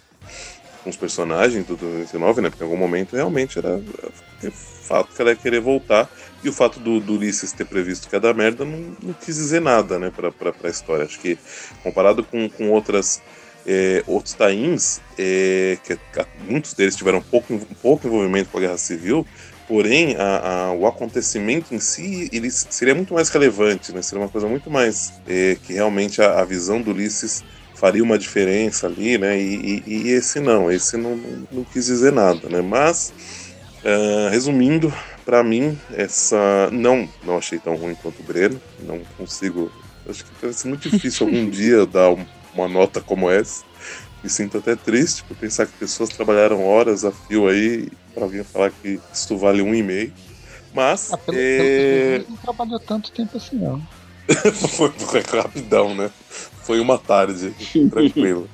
com os personagens do 99, né? Porque em algum momento realmente era, era fato que ela ia querer voltar. E o fato do, do Ulisses ter previsto que ia dar merda não, não quis dizer nada, né, pra, pra, pra história. Acho que comparado com, com outras é, outros tains, é, que muitos deles tiveram pouco, pouco envolvimento com a Guerra Civil, porém a, a, o acontecimento em si ele seria muito mais relevante, né? seria uma coisa muito mais é, que realmente a, a, visão do Ulisses faria uma diferença ali, né? E, e, e esse não, esse não, não, não, quis dizer nada, né? Mas uh, resumindo, para mim essa não não achei tão ruim quanto o Breno, não consigo, acho que vai ser muito difícil algum dia dar um uma nota como essa. Me sinto até triste por pensar que pessoas trabalharam horas a fio aí para alguém falar que isso vale um e-mail. Mas. Ah, pelo, é... não trabalhou tanto tempo assim, não. foi, foi rapidão, né? Foi uma tarde, tranquilo.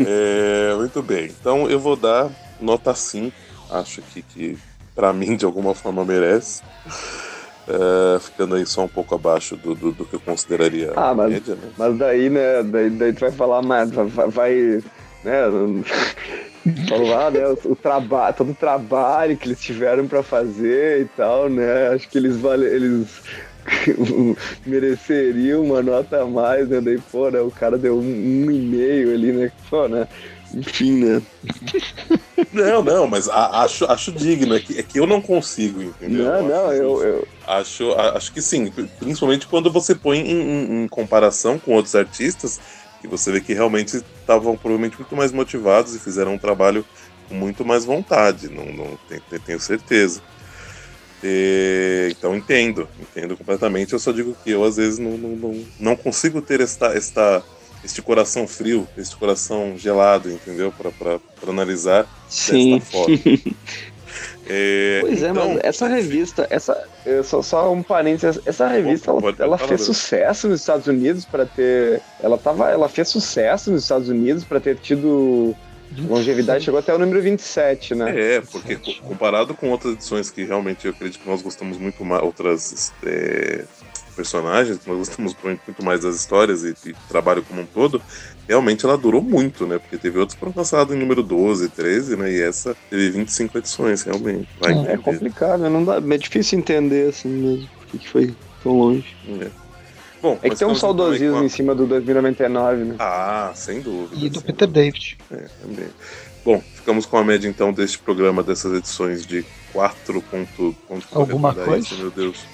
é, muito bem. Então eu vou dar nota 5. Acho que, que para mim, de alguma forma, merece. Uh, ficando aí só um pouco abaixo do, do, do que eu consideraria ah, mas, média, né? Mas daí, né, daí, daí tu vai falar, mas vai, vai né, falar, né, o, o trabalho, todo o trabalho que eles tiveram para fazer e tal, né, acho que eles, vale, eles mereceria uma nota a mais, né? Daí, pô, né, o cara deu um, um e-mail ali, né? Pô, né? Enfim, né? Não, não, mas a, acho, acho digno. É que, é que eu não consigo, entendeu? Não, não, eu, eu. Acho, acho que sim. Principalmente quando você põe em, em, em comparação com outros artistas, que você vê que realmente estavam provavelmente muito mais motivados e fizeram um trabalho com muito mais vontade. Não, não tenho, tenho certeza. E, então entendo, entendo completamente. Eu só digo que eu às vezes não, não, não, não consigo ter esta, esta este coração frio, este coração gelado, entendeu? Para analisar Sim. desta forma. É, pois é, então... mas essa revista, essa, só, só um parênteses, essa revista ela, ela fez sucesso nos Estados Unidos para ter, ela tava, ela fez sucesso nos Estados Unidos para ter tido longevidade, chegou até o número 27, né? É, porque comparado com outras edições que realmente eu acredito que nós gostamos muito mais, outras é, personagens, nós gostamos muito mais das histórias e, e trabalho como um todo, realmente ela durou muito, né? Porque teve outros foram lançados em número 12, 13, né? E essa teve 25 edições, realmente. é, é complicado? Não dá, é difícil entender assim mesmo, por que foi tão longe. É. Bom, é que tem um saudosismo a... em cima do 2099, né? Ah, sem dúvida. E do Peter dúvida. David. É, também. Bom, ficamos com a média então deste programa, dessas edições de 4. Ponto, ponto Alguma coisa? Isso, meu Deus.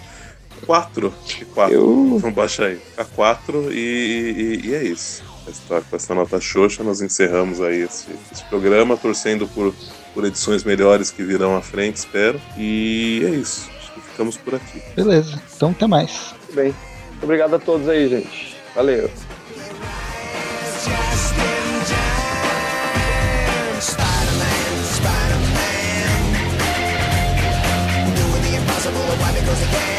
4. 4. Eu... Vamos baixar aí. A 4 e, e, e, é isso. Essa, com essa nota xoxa, nós encerramos aí esse, esse, programa, torcendo por, por edições melhores que virão à frente, espero. E é isso. Acho que ficamos por aqui. Beleza. Então até mais. Bem. Obrigado a todos aí, gente. Valeu. Spider-Man, doing the impossible, again.